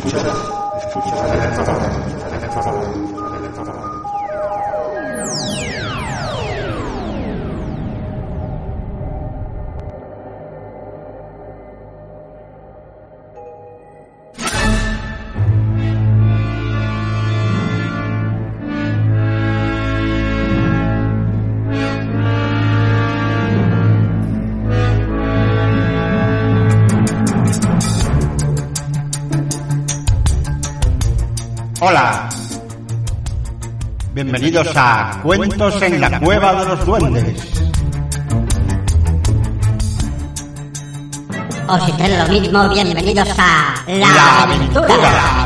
小小小小 Bienvenidos a Cuentos en la Cueva de los Duendes. O si es lo mismo, bienvenidos a. La Aventura.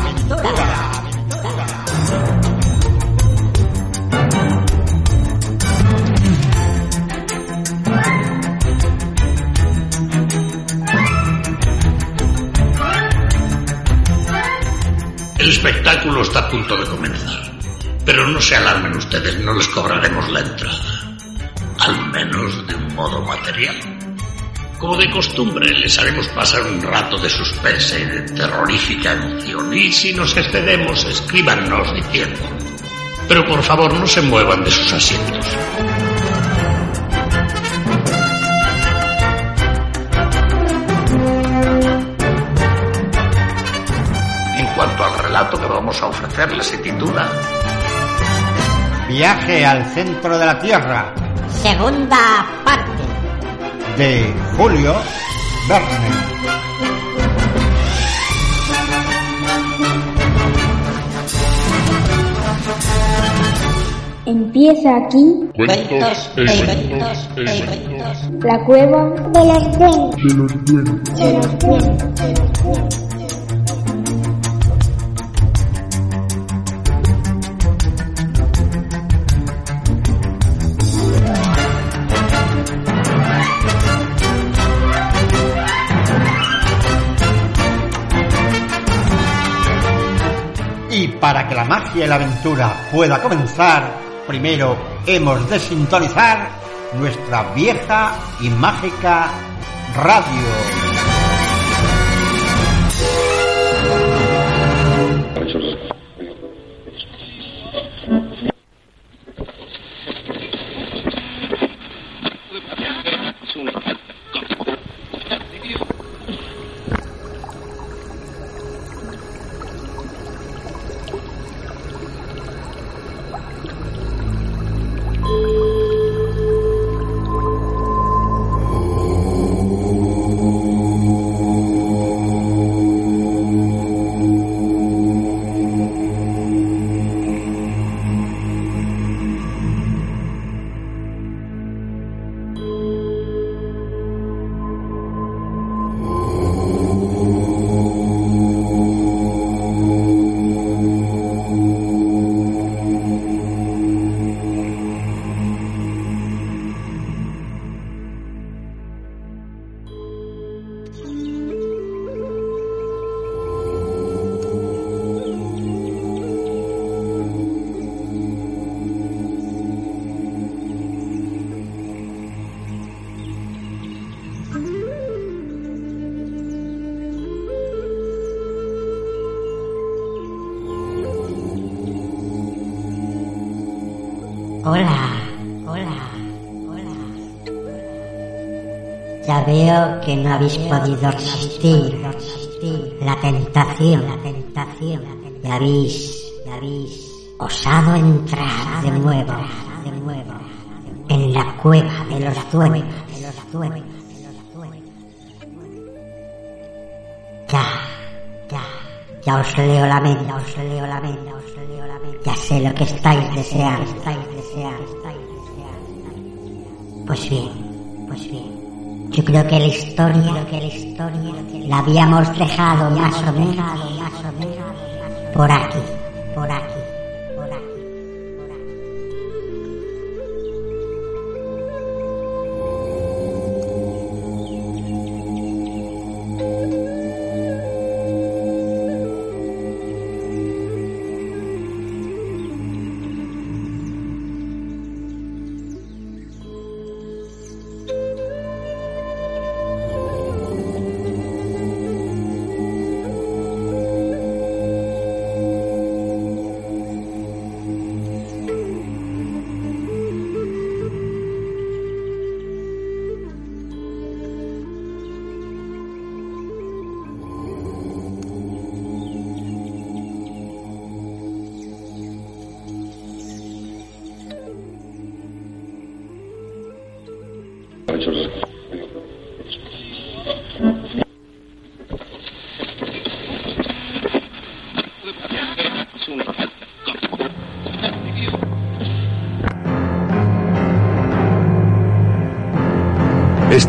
Se alarmen ustedes, no les cobraremos la entrada. Al menos de un modo material. Como de costumbre, les haremos pasar un rato de suspense y de terrorífica emoción. Y si nos excedemos, escríbanos diciendo. Pero por favor, no se muevan de sus asientos. En cuanto al relato que vamos a ofrecerles, se titula Viaje al centro de la Tierra Segunda parte. de Julio Verne. Empieza aquí Cuentos e cuentos e cuentos. la cueva de los duendes. De los duendes. Que la aventura pueda comenzar, primero hemos de sintonizar nuestra vieja y mágica radio. Que no habéis podido resistir la tentación. Y habéis, osado entrar de nuevo, en la cueva de los duendes. Ya, ya, ya os leo la mente, os leo la mente, os leo la mente. Ya sé lo que estáis deseando, estáis deseando, pues bien. Yo creo que la historia, que la historia la habíamos dejado más o menos, por aquí,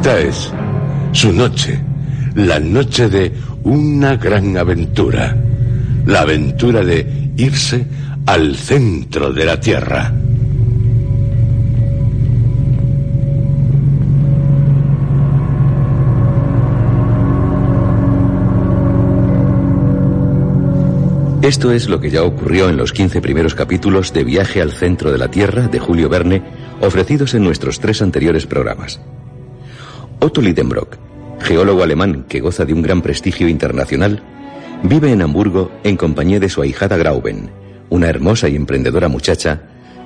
Esta es su noche, la noche de una gran aventura, la aventura de irse al centro de la Tierra. Esto es lo que ya ocurrió en los 15 primeros capítulos de Viaje al Centro de la Tierra de Julio Verne, ofrecidos en nuestros tres anteriores programas. Otto Lidenbrock, geólogo alemán que goza de un gran prestigio internacional, vive en Hamburgo en compañía de su ahijada Grauben, una hermosa y emprendedora muchacha,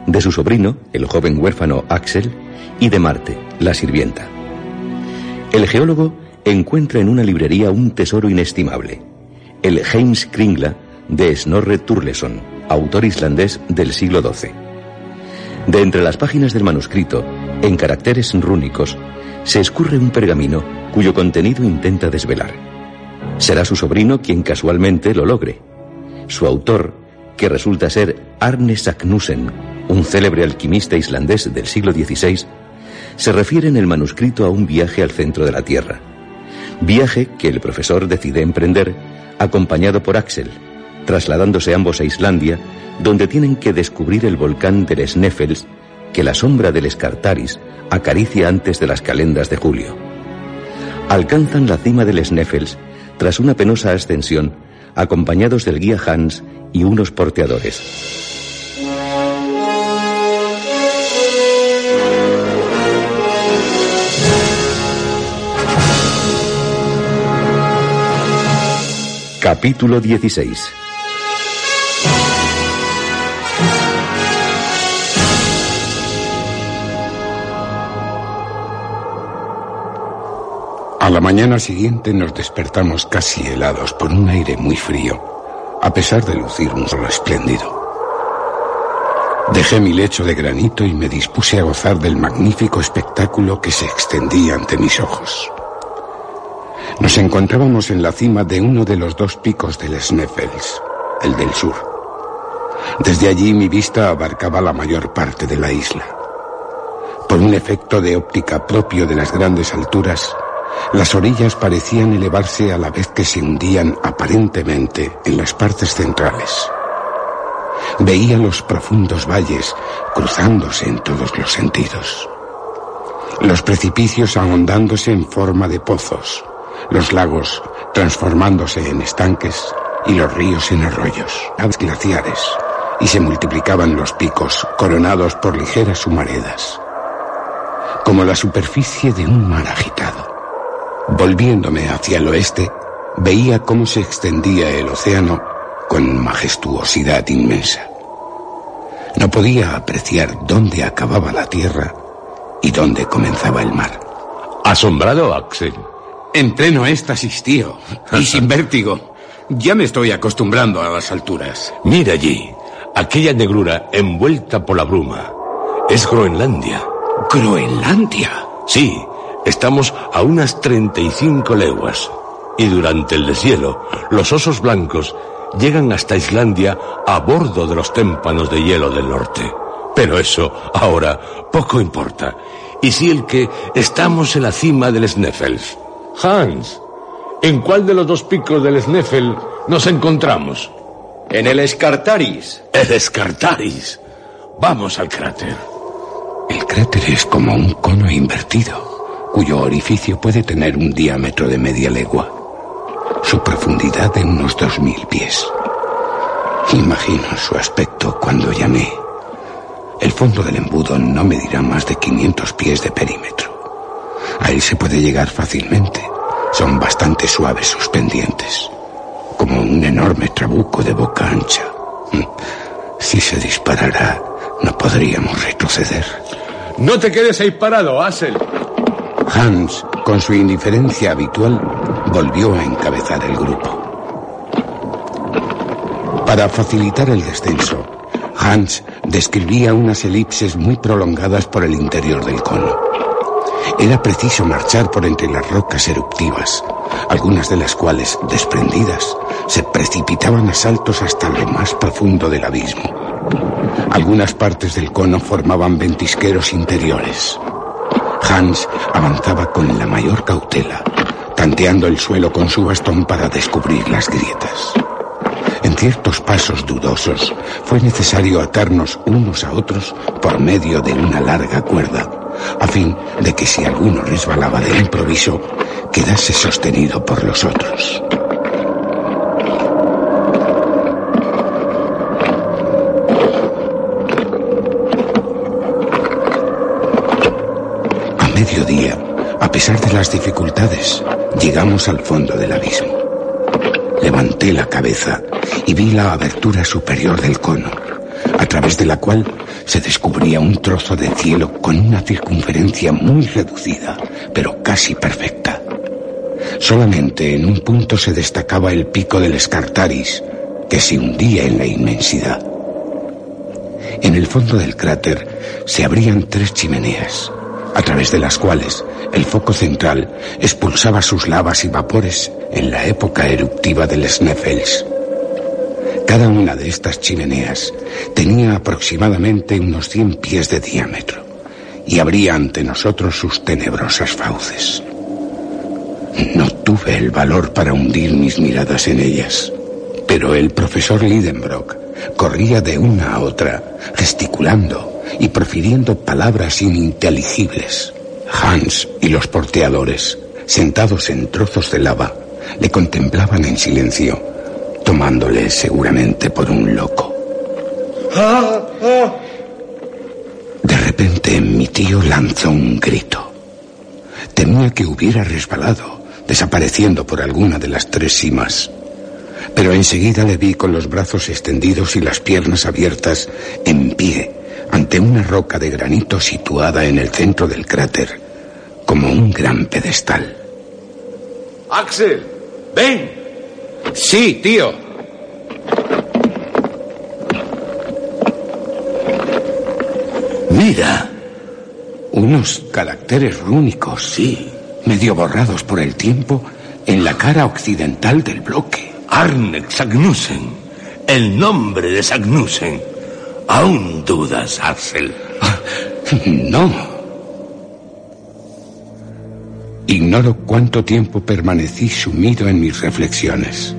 de su sobrino, el joven huérfano Axel, y de Marte, la sirvienta. El geólogo encuentra en una librería un tesoro inestimable, el Heims Kringla de Snorre Turleson, autor islandés del siglo XII. De entre las páginas del manuscrito, en caracteres rúnicos, se escurre un pergamino cuyo contenido intenta desvelar. Será su sobrino quien casualmente lo logre. Su autor, que resulta ser Arne Saknussen, un célebre alquimista islandés del siglo XVI, se refiere en el manuscrito a un viaje al centro de la Tierra. Viaje que el profesor decide emprender acompañado por Axel, trasladándose ambos a Islandia, donde tienen que descubrir el volcán del Sneffels, que la sombra del Escartaris acaricia antes de las calendas de julio. Alcanzan la cima del Sneffels tras una penosa ascensión, acompañados del guía Hans y unos porteadores. Capítulo 16 A la mañana siguiente nos despertamos casi helados por un aire muy frío, a pesar de lucir un sol espléndido. Dejé mi lecho de granito y me dispuse a gozar del magnífico espectáculo que se extendía ante mis ojos. Nos encontrábamos en la cima de uno de los dos picos del Sneffels, el del sur. Desde allí mi vista abarcaba la mayor parte de la isla. Por un efecto de óptica propio de las grandes alturas, las orillas parecían elevarse a la vez que se hundían aparentemente en las partes centrales. Veía los profundos valles cruzándose en todos los sentidos. Los precipicios ahondándose en forma de pozos, los lagos transformándose en estanques y los ríos en arroyos, glaciares, y se multiplicaban los picos coronados por ligeras humaredas, como la superficie de un mar agitado. Volviéndome hacia el oeste, veía cómo se extendía el océano con majestuosidad inmensa. No podía apreciar dónde acababa la tierra y dónde comenzaba el mar. ¿Asombrado, Axel? En pleno éxtasis, tío, y sin vértigo. Ya me estoy acostumbrando a las alturas. Mira allí, aquella negrura envuelta por la bruma. Es Groenlandia. ¿Groenlandia? Sí, Estamos a unas 35 leguas y durante el deshielo los osos blancos llegan hasta Islandia a bordo de los témpanos de hielo del norte. Pero eso ahora poco importa. Y si el que estamos en la cima del Sneffels. Hans, ¿en cuál de los dos picos del Sneffel nos encontramos? En el Escartaris. El Escartaris. Vamos al cráter. El cráter es como un cono invertido cuyo orificio puede tener un diámetro de media legua, su profundidad de unos dos mil pies. Imagino su aspecto cuando llamé. El fondo del embudo no medirá más de 500 pies de perímetro. A él se puede llegar fácilmente. Son bastante suaves sus pendientes, como un enorme trabuco de boca ancha. Mm. Si se disparara, no podríamos retroceder. No te quedes ahí parado, Asel. Hans, con su indiferencia habitual, volvió a encabezar el grupo. Para facilitar el descenso, Hans describía unas elipses muy prolongadas por el interior del cono. Era preciso marchar por entre las rocas eruptivas, algunas de las cuales, desprendidas, se precipitaban a saltos hasta lo más profundo del abismo. Algunas partes del cono formaban ventisqueros interiores. Hans avanzaba con la mayor cautela, tanteando el suelo con su bastón para descubrir las grietas. En ciertos pasos dudosos fue necesario atarnos unos a otros por medio de una larga cuerda, a fin de que si alguno resbalaba de improviso, quedase sostenido por los otros. Mediodía, a pesar de las dificultades, llegamos al fondo del abismo. Levanté la cabeza y vi la abertura superior del cono, a través de la cual se descubría un trozo de cielo con una circunferencia muy reducida, pero casi perfecta. Solamente en un punto se destacaba el pico del Escartaris, que se hundía en la inmensidad. En el fondo del cráter se abrían tres chimeneas, a través de las cuales el foco central expulsaba sus lavas y vapores en la época eruptiva del Sneffels. Cada una de estas chimeneas tenía aproximadamente unos 100 pies de diámetro y abría ante nosotros sus tenebrosas fauces. No tuve el valor para hundir mis miradas en ellas, pero el profesor Lidenbrock corría de una a otra, gesticulando y profiriendo palabras ininteligibles. Hans y los porteadores, sentados en trozos de lava, le contemplaban en silencio, tomándole seguramente por un loco. De repente mi tío lanzó un grito. Temía que hubiera resbalado, desapareciendo por alguna de las tres cimas. Pero enseguida le vi con los brazos extendidos y las piernas abiertas, en pie, ante una roca de granito situada en el centro del cráter, como un gran pedestal. Axel, ven. Sí, tío. Mira, unos caracteres rúnicos, Sí. medio borrados por el tiempo, en la cara occidental del bloque. Arnek Sagnussen. El nombre de Sagnussen. Aún dudas, Axel. No. Ignoro cuánto tiempo permanecí sumido en mis reflexiones.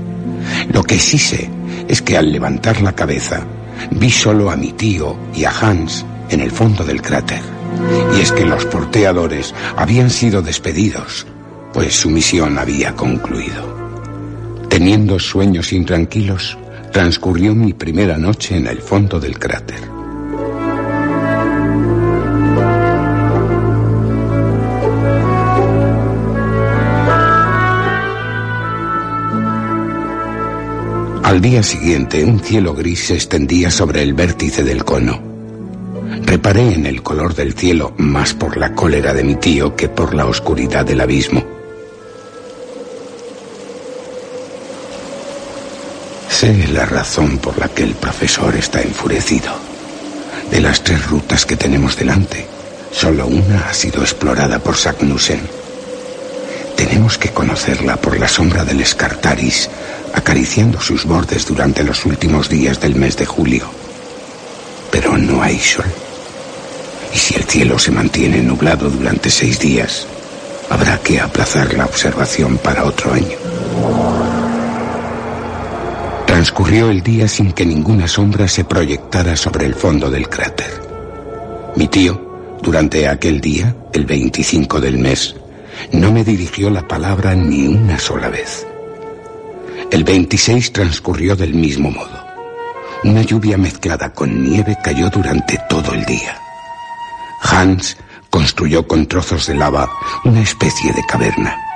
Lo que sí sé es que al levantar la cabeza vi solo a mi tío y a Hans en el fondo del cráter. Y es que los porteadores habían sido despedidos, pues su misión había concluido. Teniendo sueños intranquilos, transcurrió mi primera noche en el fondo del cráter. Al día siguiente, un cielo gris se extendía sobre el vértice del cono. Reparé en el color del cielo más por la cólera de mi tío que por la oscuridad del abismo. Sé la razón por la que el profesor está enfurecido. De las tres rutas que tenemos delante, solo una ha sido explorada por Sagnussen. Tenemos que conocerla por la sombra del Escartaris, acariciando sus bordes durante los últimos días del mes de julio. Pero no hay sol. Y si el cielo se mantiene nublado durante seis días, habrá que aplazar la observación para otro año. Transcurrió el día sin que ninguna sombra se proyectara sobre el fondo del cráter. Mi tío, durante aquel día, el 25 del mes, no me dirigió la palabra ni una sola vez. El 26 transcurrió del mismo modo. Una lluvia mezclada con nieve cayó durante todo el día. Hans construyó con trozos de lava una especie de caverna.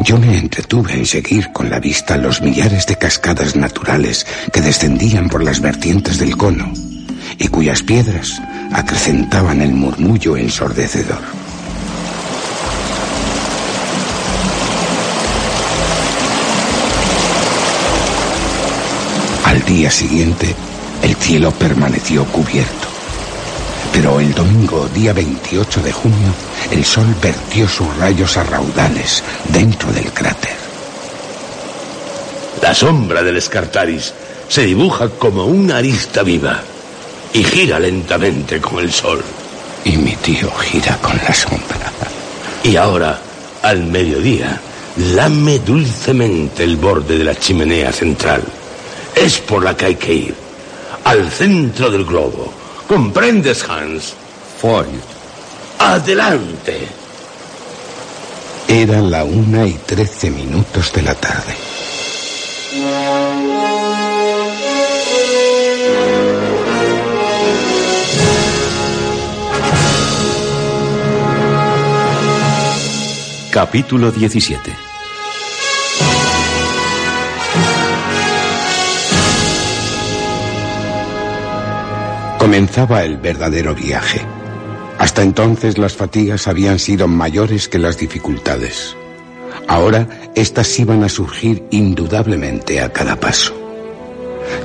Yo me entretuve en seguir con la vista los millares de cascadas naturales que descendían por las vertientes del cono y cuyas piedras acrecentaban el murmullo ensordecedor. Al día siguiente, el cielo permaneció cubierto. Pero el domingo, día 28 de junio, el sol vertió sus rayos a raudales dentro del cráter. La sombra del Escartaris se dibuja como una arista viva y gira lentamente con el sol. Y mi tío gira con la sombra. Y ahora, al mediodía, lame dulcemente el borde de la chimenea central. Es por la que hay que ir, al centro del globo. ¿Comprendes, Hans? Ford. Adelante. Era la una y trece minutos de la tarde. Capítulo 17 Comenzaba el verdadero viaje. Hasta entonces las fatigas habían sido mayores que las dificultades. Ahora éstas iban a surgir indudablemente a cada paso.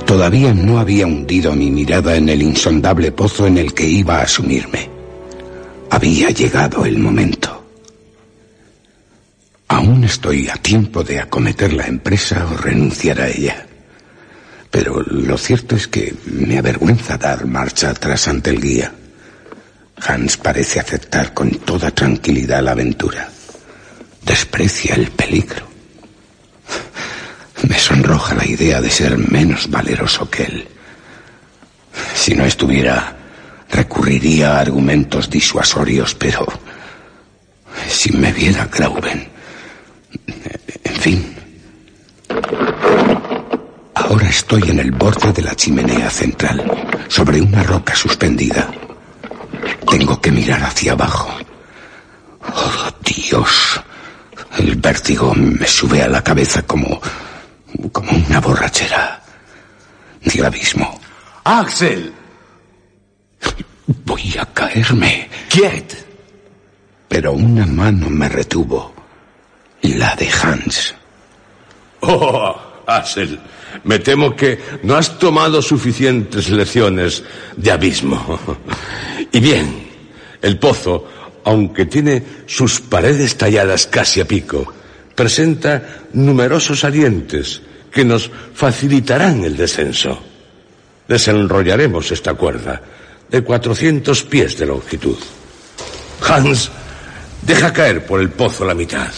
Todavía no había hundido mi mirada en el insondable pozo en el que iba a sumirme. Había llegado el momento. Aún estoy a tiempo de acometer la empresa o renunciar a ella. Pero lo cierto es que me avergüenza dar marcha atrás ante el guía. Hans parece aceptar con toda tranquilidad la aventura. Desprecia el peligro. Me sonroja la idea de ser menos valeroso que él. Si no estuviera, recurriría a argumentos disuasorios, pero si me viera Grauben. En fin. Ahora estoy en el borde de la chimenea central, sobre una roca suspendida. Tengo que mirar hacia abajo. Oh, Dios. El vértigo me sube a la cabeza como. como una borrachera. Del abismo. Axel. Voy a caerme. Quiet. Pero una mano me retuvo. La de Hans. Oh, Axel. Me temo que no has tomado suficientes lecciones de abismo. Y bien, el pozo, aunque tiene sus paredes talladas casi a pico, presenta numerosos salientes que nos facilitarán el descenso. Desenrollaremos esta cuerda de 400 pies de longitud. Hans, deja caer por el pozo la mitad.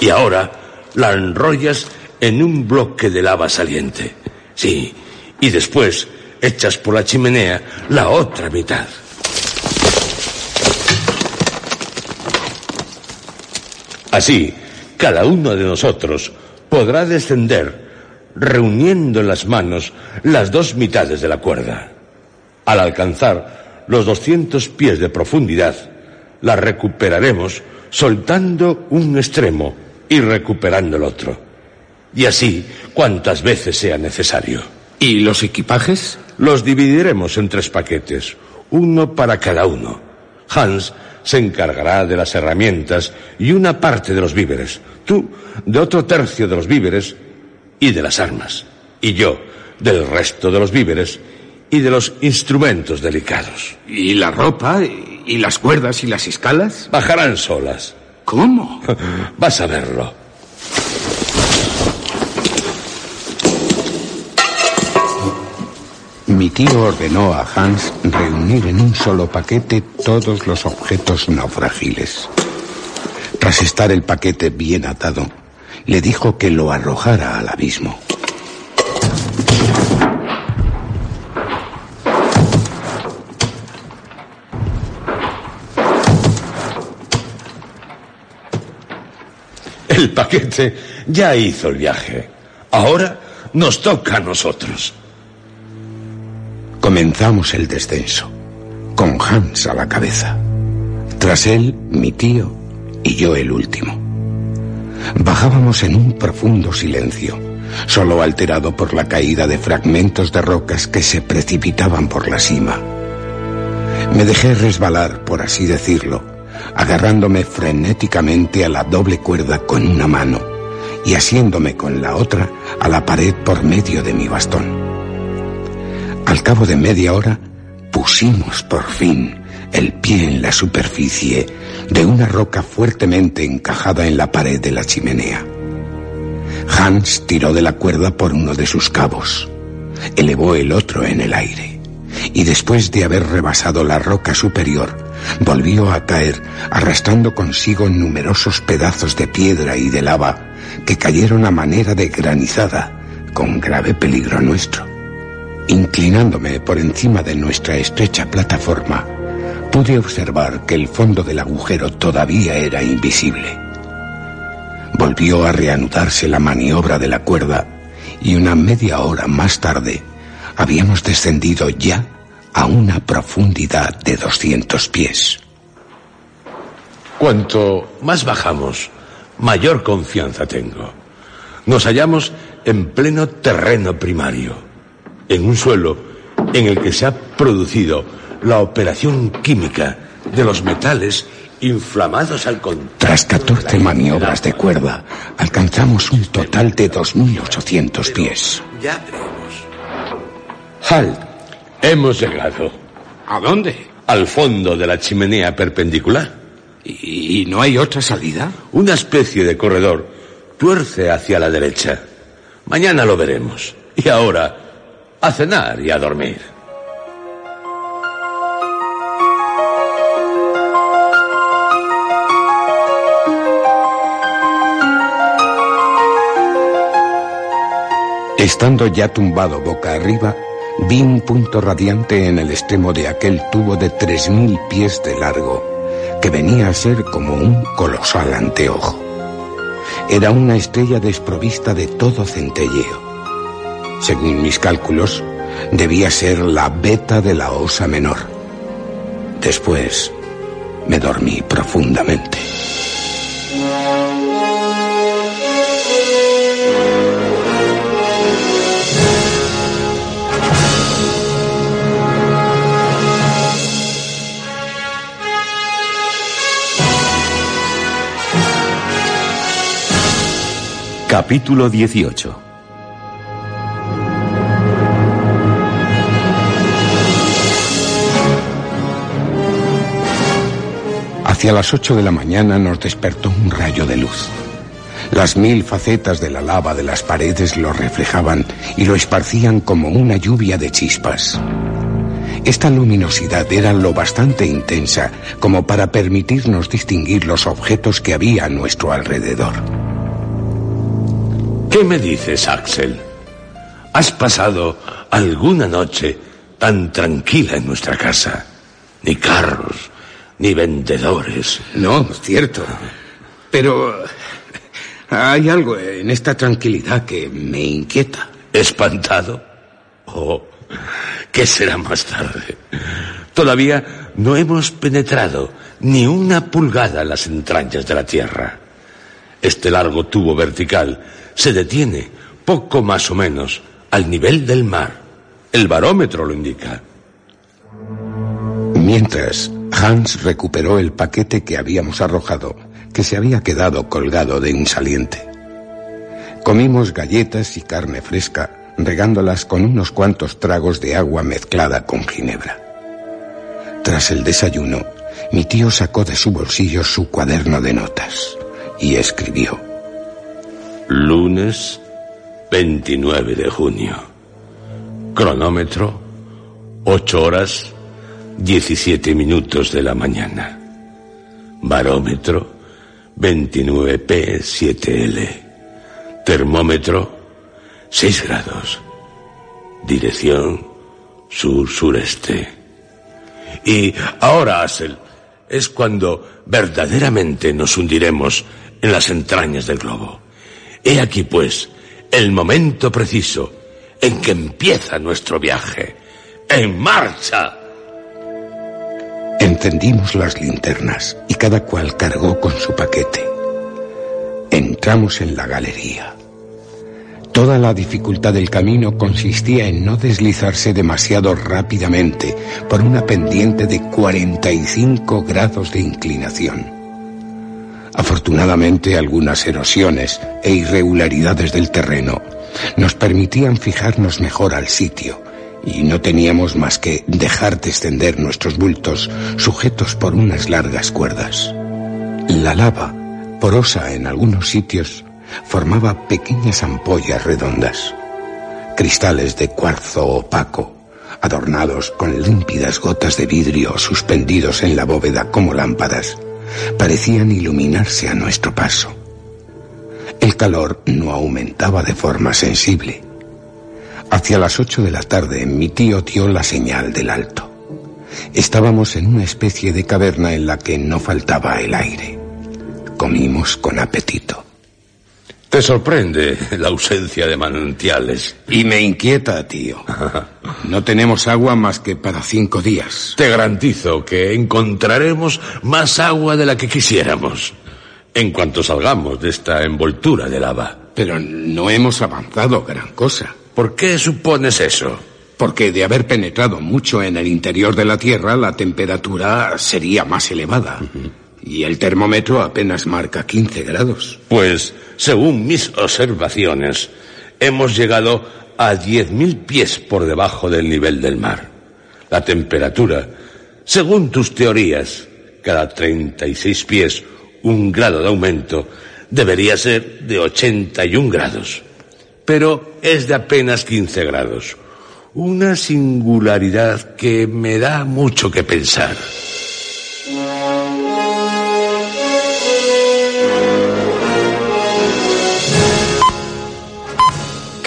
Y ahora la enrollas en un bloque de lava saliente. Sí, y después echas por la chimenea la otra mitad. Así, cada uno de nosotros podrá descender reuniendo en las manos las dos mitades de la cuerda. Al alcanzar los 200 pies de profundidad, la recuperaremos soltando un extremo y recuperando el otro. Y así cuantas veces sea necesario. ¿Y los equipajes? Los dividiremos en tres paquetes, uno para cada uno. Hans se encargará de las herramientas y una parte de los víveres. Tú de otro tercio de los víveres y de las armas. Y yo del resto de los víveres y de los instrumentos delicados. ¿Y la ropa? ¿Y las cuerdas y las escalas? Bajarán solas. ¿Cómo? Vas a verlo. Mi tío ordenó a Hans reunir en un solo paquete todos los objetos naufragiles. Tras estar el paquete bien atado, le dijo que lo arrojara al abismo. El paquete ya hizo el viaje. Ahora nos toca a nosotros. Comenzamos el descenso, con Hans a la cabeza. Tras él, mi tío y yo el último. Bajábamos en un profundo silencio, solo alterado por la caída de fragmentos de rocas que se precipitaban por la cima. Me dejé resbalar, por así decirlo, agarrándome frenéticamente a la doble cuerda con una mano y asiéndome con la otra a la pared por medio de mi bastón. Al cabo de media hora, pusimos por fin el pie en la superficie de una roca fuertemente encajada en la pared de la chimenea. Hans tiró de la cuerda por uno de sus cabos, elevó el otro en el aire y después de haber rebasado la roca superior, volvió a caer arrastrando consigo numerosos pedazos de piedra y de lava que cayeron a manera de granizada con grave peligro nuestro. Inclinándome por encima de nuestra estrecha plataforma, pude observar que el fondo del agujero todavía era invisible. Volvió a reanudarse la maniobra de la cuerda y una media hora más tarde habíamos descendido ya a una profundidad de 200 pies. Cuanto más bajamos, mayor confianza tengo. Nos hallamos en pleno terreno primario, en un suelo en el que se ha producido la operación química de los metales inflamados al contrario. Tras 14 maniobras de cuerda, alcanzamos un total de 2.800 pies. Ya Halt. Hemos llegado ¿A dónde? al fondo de la chimenea perpendicular. ¿Y no hay otra salida? Una especie de corredor tuerce hacia la derecha. Mañana lo veremos. Y ahora, a cenar y a dormir. Estando ya tumbado boca arriba, vi un punto radiante en el extremo de aquel tubo de tres mil pies de largo, que venía a ser como un colosal anteojo. Era una estrella desprovista de todo centelleo. Según mis cálculos, debía ser la beta de la osa menor. Después me dormí profundamente. Capítulo 18 Hacia las ocho de la mañana nos despertó un rayo de luz. Las mil facetas de la lava de las paredes lo reflejaban y lo esparcían como una lluvia de chispas. Esta luminosidad era lo bastante intensa como para permitirnos distinguir los objetos que había a nuestro alrededor. ¿Qué me dices, Axel? ¿Has pasado alguna noche tan tranquila en nuestra casa? Ni carros, ni vendedores. No, cierto. Pero hay algo en esta tranquilidad que me inquieta. ¿Espantado? Oh, ¿qué será más tarde? Todavía no hemos penetrado ni una pulgada en las entrañas de la Tierra. Este largo tubo vertical se detiene poco más o menos al nivel del mar. El barómetro lo indica. Mientras, Hans recuperó el paquete que habíamos arrojado, que se había quedado colgado de un saliente. Comimos galletas y carne fresca, regándolas con unos cuantos tragos de agua mezclada con ginebra. Tras el desayuno, mi tío sacó de su bolsillo su cuaderno de notas y escribió. Lunes 29 de junio. Cronómetro 8 horas 17 minutos de la mañana. Barómetro 29P7L. Termómetro 6 grados. Dirección sur-sureste. Y ahora, Asel, es cuando verdaderamente nos hundiremos en las entrañas del globo. He aquí, pues, el momento preciso en que empieza nuestro viaje. ¡En marcha! Encendimos las linternas y cada cual cargó con su paquete. Entramos en la galería. Toda la dificultad del camino consistía en no deslizarse demasiado rápidamente por una pendiente de 45 grados de inclinación. Afortunadamente algunas erosiones e irregularidades del terreno nos permitían fijarnos mejor al sitio y no teníamos más que dejar descender nuestros bultos sujetos por unas largas cuerdas. La lava, porosa en algunos sitios, formaba pequeñas ampollas redondas, cristales de cuarzo opaco, adornados con límpidas gotas de vidrio suspendidos en la bóveda como lámparas, parecían iluminarse a nuestro paso. El calor no aumentaba de forma sensible. Hacia las ocho de la tarde mi tío dio la señal del alto. Estábamos en una especie de caverna en la que no faltaba el aire. Comimos con apetito. Te sorprende la ausencia de manantiales. Y me inquieta, tío. No tenemos agua más que para cinco días. Te garantizo que encontraremos más agua de la que quisiéramos en cuanto salgamos de esta envoltura de lava. Pero no hemos avanzado gran cosa. ¿Por qué supones eso? Porque de haber penetrado mucho en el interior de la Tierra, la temperatura sería más elevada. Y el termómetro apenas marca 15 grados. Pues, según mis observaciones, hemos llegado a 10.000 pies por debajo del nivel del mar. La temperatura, según tus teorías, cada 36 pies un grado de aumento, debería ser de 81 grados. Pero es de apenas 15 grados. Una singularidad que me da mucho que pensar.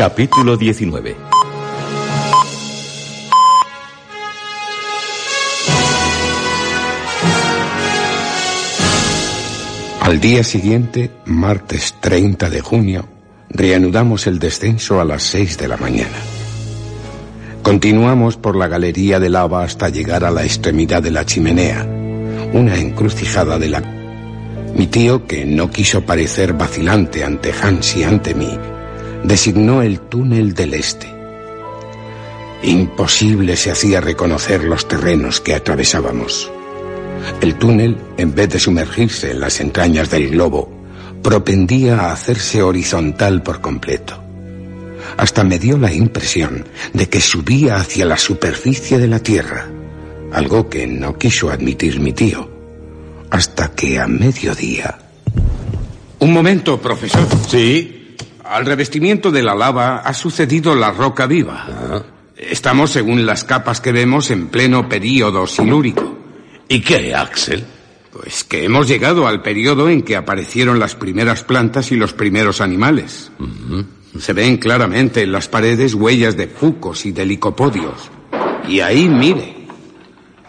Capítulo 19 Al día siguiente, martes 30 de junio, reanudamos el descenso a las 6 de la mañana. Continuamos por la galería de lava hasta llegar a la extremidad de la chimenea, una encrucijada de la... Mi tío, que no quiso parecer vacilante ante Hans y ante mí, designó el túnel del este. Imposible se hacía reconocer los terrenos que atravesábamos. El túnel, en vez de sumergirse en las entrañas del globo, propendía a hacerse horizontal por completo. Hasta me dio la impresión de que subía hacia la superficie de la Tierra, algo que no quiso admitir mi tío, hasta que a mediodía... Un momento, profesor. Sí. Al revestimiento de la lava ha sucedido la roca viva. Ah. Estamos, según las capas que vemos, en pleno período silúrico. ¿Y qué, Axel? Pues que hemos llegado al periodo en que aparecieron las primeras plantas y los primeros animales. Se ven claramente en las paredes huellas de fucos y de licopodios. Y ahí, mire,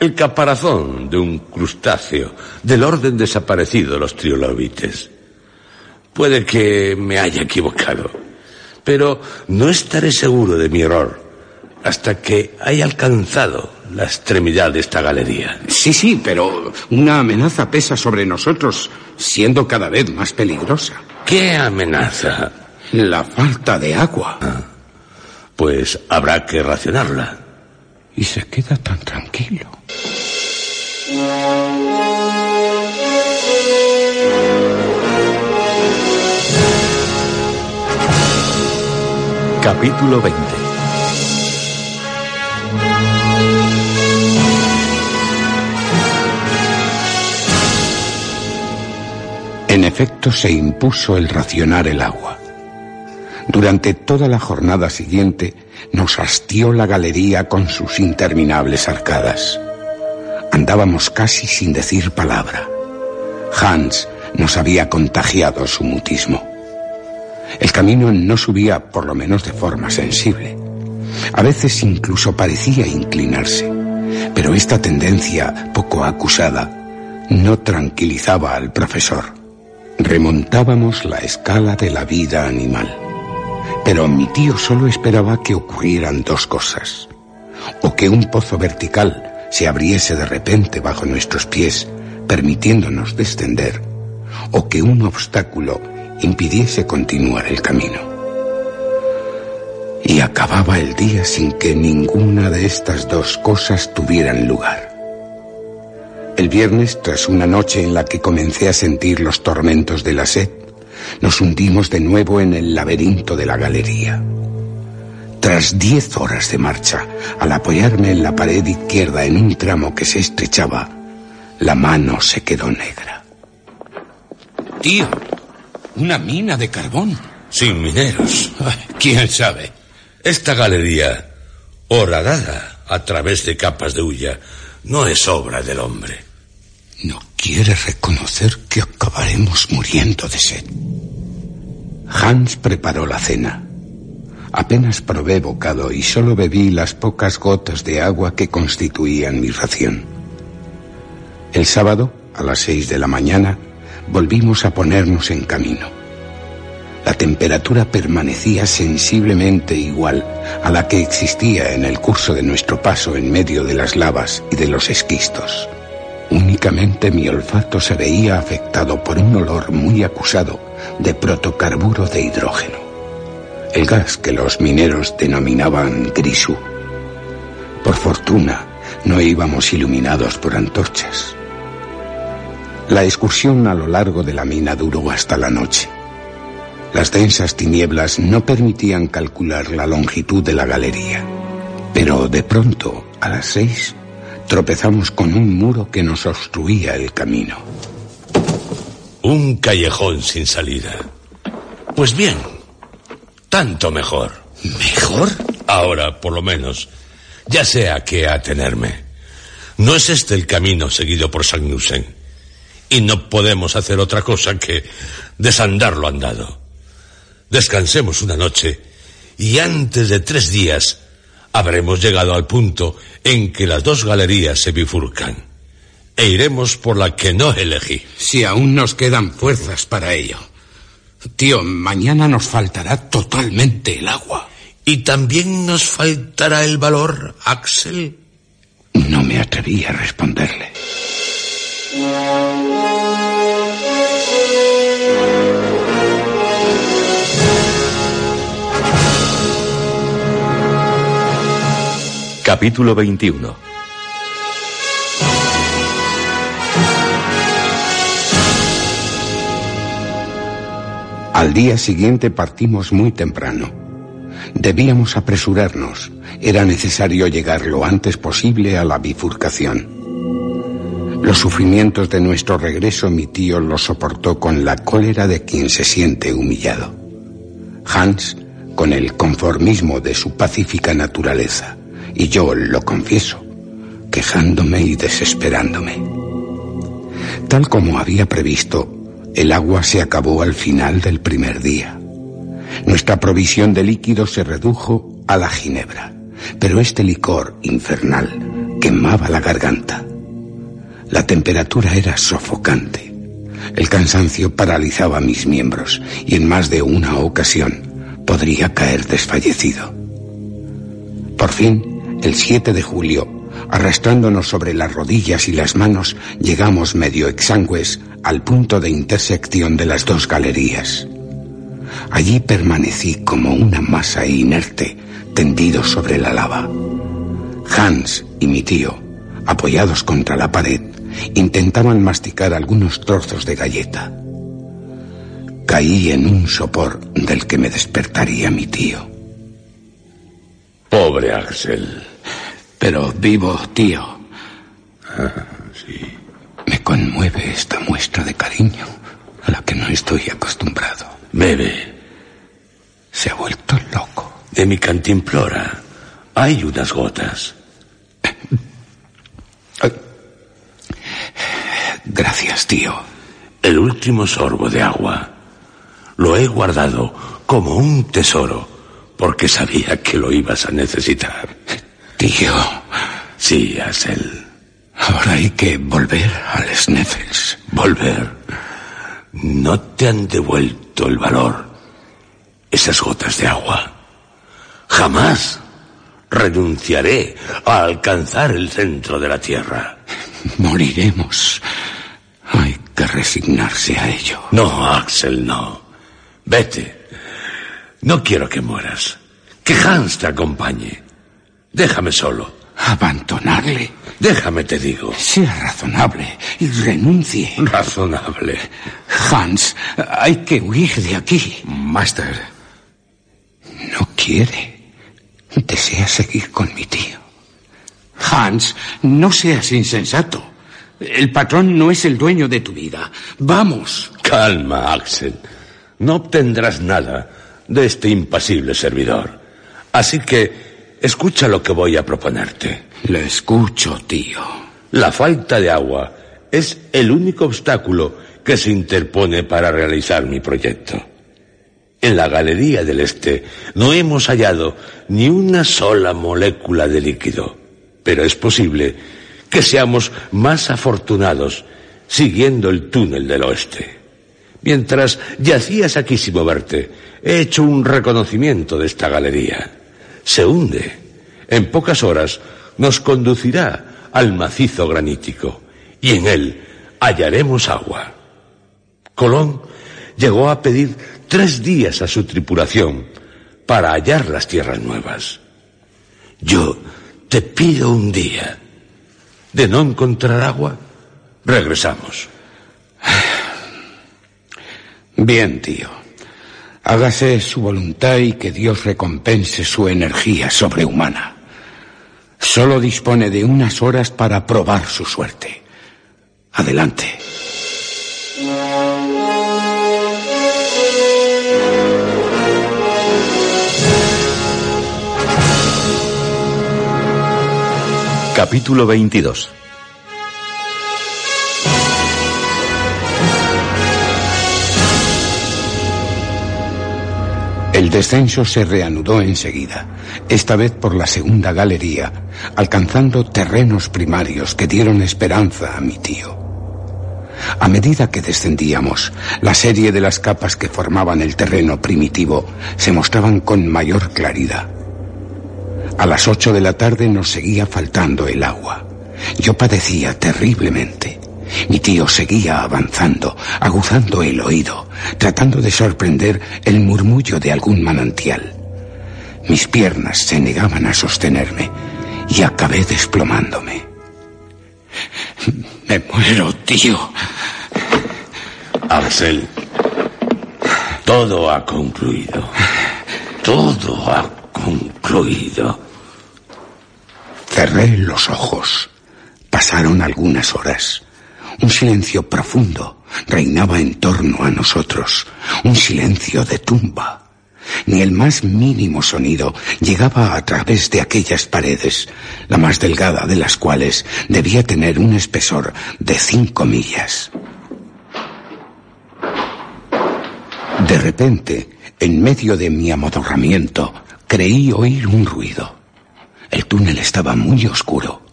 El caparazón de un crustáceo del orden desaparecido de los trilobites. Puede que me haya equivocado, pero no estaré seguro de mi error hasta que haya alcanzado la extremidad de esta galería. sí, sí, pero una amenaza pesa sobre nosotros, siendo cada vez más peligrosa. ¿Qué amenaza? La falta de agua. Pues habrá que racionarla. Y se queda tan tranquilo. Capítulo 20 En efecto, se impuso el racionar el agua. Durante toda la jornada siguiente nos hastió la galería con sus interminables arcadas. Andábamos casi sin decir palabra. Hans nos había contagiado su mutismo. El camino no subía, por lo menos de forma sensible. A veces incluso parecía inclinarse, pero esta tendencia poco acusada no tranquilizaba al profesor. Remontábamos la escala de la vida animal. Pero mi tío solo esperaba que ocurrieran dos cosas. O que un pozo vertical se abriese de repente bajo nuestros pies, permitiéndonos descender, o que un obstáculo impidiese continuar el camino. Y acababa el día sin que ninguna de estas dos cosas tuvieran lugar. El viernes, tras una noche en la que comencé a sentir los tormentos de la sed, nos hundimos de nuevo en el laberinto de la galería. Tras diez horas de marcha, al apoyarme en la pared izquierda en un tramo que se estrechaba, la mano se quedó negra. Tío, una mina de carbón. Sin mineros. ¿Quién sabe? Esta galería, horadada a través de capas de hulla, no es obra del hombre. No quiere reconocer que acabaremos muriendo de sed. Hans preparó la cena. Apenas probé bocado y solo bebí las pocas gotas de agua que constituían mi ración. El sábado, a las seis de la mañana, volvimos a ponernos en camino. La temperatura permanecía sensiblemente igual a la que existía en el curso de nuestro paso en medio de las lavas y de los esquistos. Únicamente mi olfato se veía afectado por un olor muy acusado de protocarburo de hidrógeno, el gas que los mineros denominaban grisú. Por fortuna, no íbamos iluminados por antorchas. La excursión a lo largo de la mina duró hasta la noche. Las densas tinieblas no permitían calcular la longitud de la galería. Pero de pronto, a las seis, tropezamos con un muro que nos obstruía el camino. Un callejón sin salida. Pues bien, tanto mejor. ¿Mejor? Ahora, por lo menos, ya sé a qué atenerme. No es este el camino seguido por Sagnussen. Y no podemos hacer otra cosa que desandar lo andado. Descansemos una noche y antes de tres días habremos llegado al punto en que las dos galerías se bifurcan. E iremos por la que no elegí. Si aún nos quedan fuerzas para ello. Tío, mañana nos faltará totalmente el agua. ¿Y también nos faltará el valor, Axel? No me atreví a responderle. Capítulo 21 Al día siguiente partimos muy temprano. Debíamos apresurarnos. Era necesario llegar lo antes posible a la bifurcación. Los sufrimientos de nuestro regreso mi tío los soportó con la cólera de quien se siente humillado. Hans con el conformismo de su pacífica naturaleza y yo lo confieso, quejándome y desesperándome. Tal como había previsto, el agua se acabó al final del primer día. Nuestra provisión de líquido se redujo a la ginebra, pero este licor infernal quemaba la garganta. La temperatura era sofocante. El cansancio paralizaba mis miembros y en más de una ocasión podría caer desfallecido. Por fin, el 7 de julio, arrastrándonos sobre las rodillas y las manos, llegamos medio exangües al punto de intersección de las dos galerías. Allí permanecí como una masa inerte, tendido sobre la lava. Hans y mi tío, apoyados contra la pared, intentaban masticar algunos trozos de galleta. Caí en un sopor del que me despertaría mi tío. Pobre Axel. Pero vivo, tío. Ah, sí. Me conmueve esta muestra de cariño a la que no estoy acostumbrado. Bebe. Se ha vuelto loco. De mi cantimplora hay unas gotas. Gracias, tío. El último sorbo de agua. Lo he guardado como un tesoro porque sabía que lo ibas a necesitar. Tío. Sí, Axel. Ahora hay que volver al Sneffels. Volver. No te han devuelto el valor. Esas gotas de agua. Jamás renunciaré a alcanzar el centro de la tierra. Moriremos. Hay que resignarse a ello. No, Axel, no. Vete. No quiero que mueras. Que Hans te acompañe. Déjame solo. Abandonarle. Déjame, te digo. Sea razonable y renuncie. Razonable. Hans, hay que huir de aquí. Master. No quiere. Desea seguir con mi tío. Hans, no seas insensato. El patrón no es el dueño de tu vida. Vamos. Calma, Axel. No obtendrás nada de este impasible servidor. Así que escucha lo que voy a proponerte. Lo escucho, tío. La falta de agua es el único obstáculo que se interpone para realizar mi proyecto. En la galería del este no hemos hallado ni una sola molécula de líquido, pero es posible que seamos más afortunados siguiendo el túnel del oeste. Mientras yacías aquí sin moverte, he hecho un reconocimiento de esta galería. Se hunde. En pocas horas nos conducirá al macizo granítico y en él hallaremos agua. Colón llegó a pedir tres días a su tripulación para hallar las tierras nuevas. Yo te pido un día. De no encontrar agua, regresamos. Bien, tío. Hágase su voluntad y que Dios recompense su energía sobrehumana. Solo dispone de unas horas para probar su suerte. Adelante. Capítulo 22 El descenso se reanudó enseguida, esta vez por la segunda galería, alcanzando terrenos primarios que dieron esperanza a mi tío. A medida que descendíamos, la serie de las capas que formaban el terreno primitivo se mostraban con mayor claridad. A las ocho de la tarde nos seguía faltando el agua. Yo padecía terriblemente. Mi tío seguía avanzando, aguzando el oído, tratando de sorprender el murmullo de algún manantial. Mis piernas se negaban a sostenerme y acabé desplomándome. Me muero, tío. Axel, todo ha concluido. Todo ha concluido. Cerré los ojos. Pasaron algunas horas. Un silencio profundo reinaba en torno a nosotros, un silencio de tumba. Ni el más mínimo sonido llegaba a través de aquellas paredes, la más delgada de las cuales debía tener un espesor de cinco millas. De repente, en medio de mi amodorramiento, creí oír un ruido. El túnel estaba muy oscuro.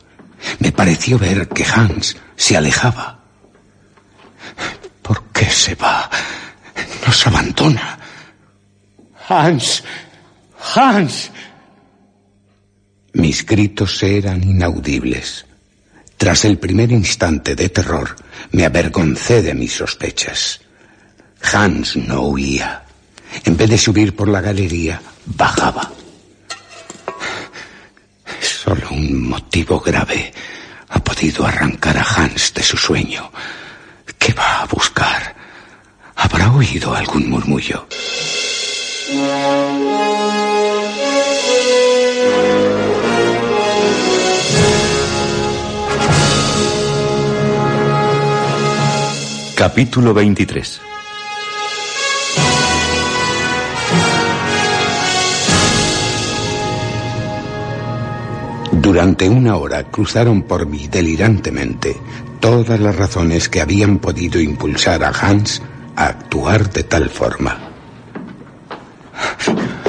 Me pareció ver que Hans se alejaba. ¿Por qué se va? Nos abandona. Hans. Hans. Mis gritos eran inaudibles. Tras el primer instante de terror, me avergoncé de mis sospechas. Hans no huía. En vez de subir por la galería, bajaba. Solo un motivo grave ha podido arrancar a Hans de su sueño. ¿Qué va a buscar? ¿Habrá oído algún murmullo? Capítulo 23 Durante una hora cruzaron por mí delirantemente todas las razones que habían podido impulsar a Hans a actuar de tal forma.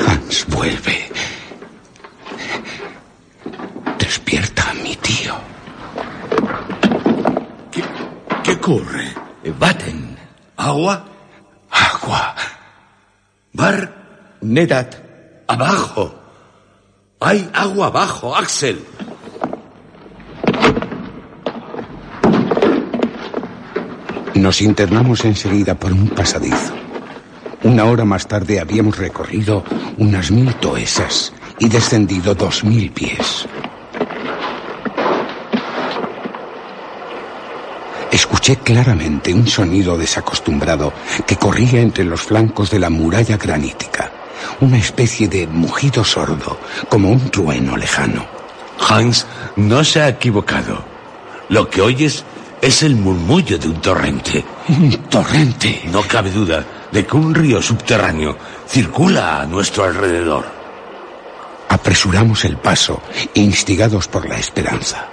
Hans vuelve. Despierta a mi tío. ¿Qué, qué ocurre? Baten. ¿Agua? Agua. ¿Bar? Nedat. ¡Abajo! Hay agua abajo, Axel. Nos internamos enseguida por un pasadizo. Una hora más tarde habíamos recorrido unas mil toesas y descendido dos mil pies. Escuché claramente un sonido desacostumbrado que corría entre los flancos de la muralla granítica. una especie de mugido sordo, como un trueno lejano. Hans no se ha equivocado. Lo que oyes es el murmullo de un torrente. Un torrente. No cabe duda de que un río subterráneo circula a nuestro alrededor. Apresuramos el paso, instigados por la esperanza.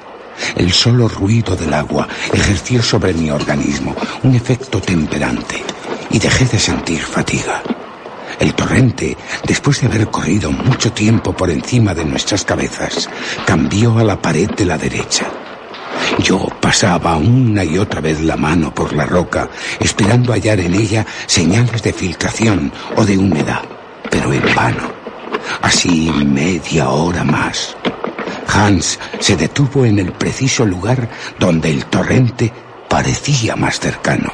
El solo ruido del agua ejerció sobre mi organismo un efecto temperante y dejé de sentir fatiga. El torrente, después de haber corrido mucho tiempo por encima de nuestras cabezas, cambió a la pared de la derecha. Yo pasaba una y otra vez la mano por la roca, esperando hallar en ella señales de filtración o de humedad, pero en vano. Así media hora más. Hans se detuvo en el preciso lugar donde el torrente parecía más cercano.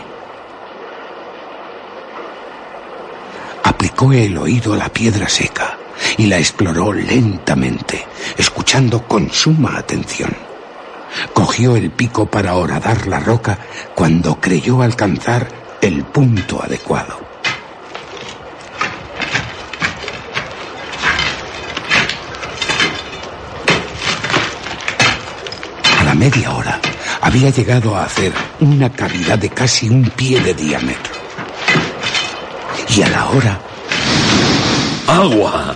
Aplicó el oído a la piedra seca y la exploró lentamente, escuchando con suma atención. Cogió el pico para horadar la roca cuando creyó alcanzar el punto adecuado. A la media hora había llegado a hacer una cavidad de casi un pie de diámetro. Y a la hora... ¡Agua!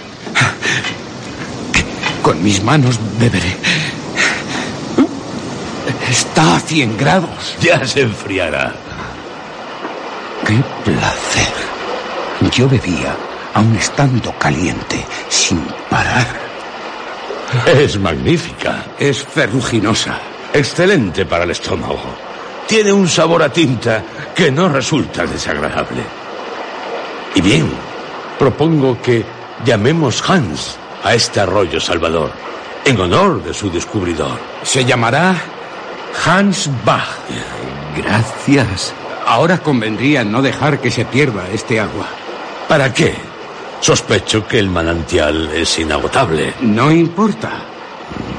Con mis manos beberé. Está a 100 grados. Ya se enfriará. ¡Qué placer! Yo bebía, aun estando caliente, sin parar. Es magnífica. Es ferruginosa. Excelente para el estómago. Tiene un sabor a tinta que no resulta desagradable. Y bien, propongo que llamemos Hans a este arroyo Salvador, en honor de su descubridor. Se llamará Hans Bach. Gracias. Ahora convendría no dejar que se pierda este agua. ¿Para qué? Sospecho que el manantial es inagotable. No importa.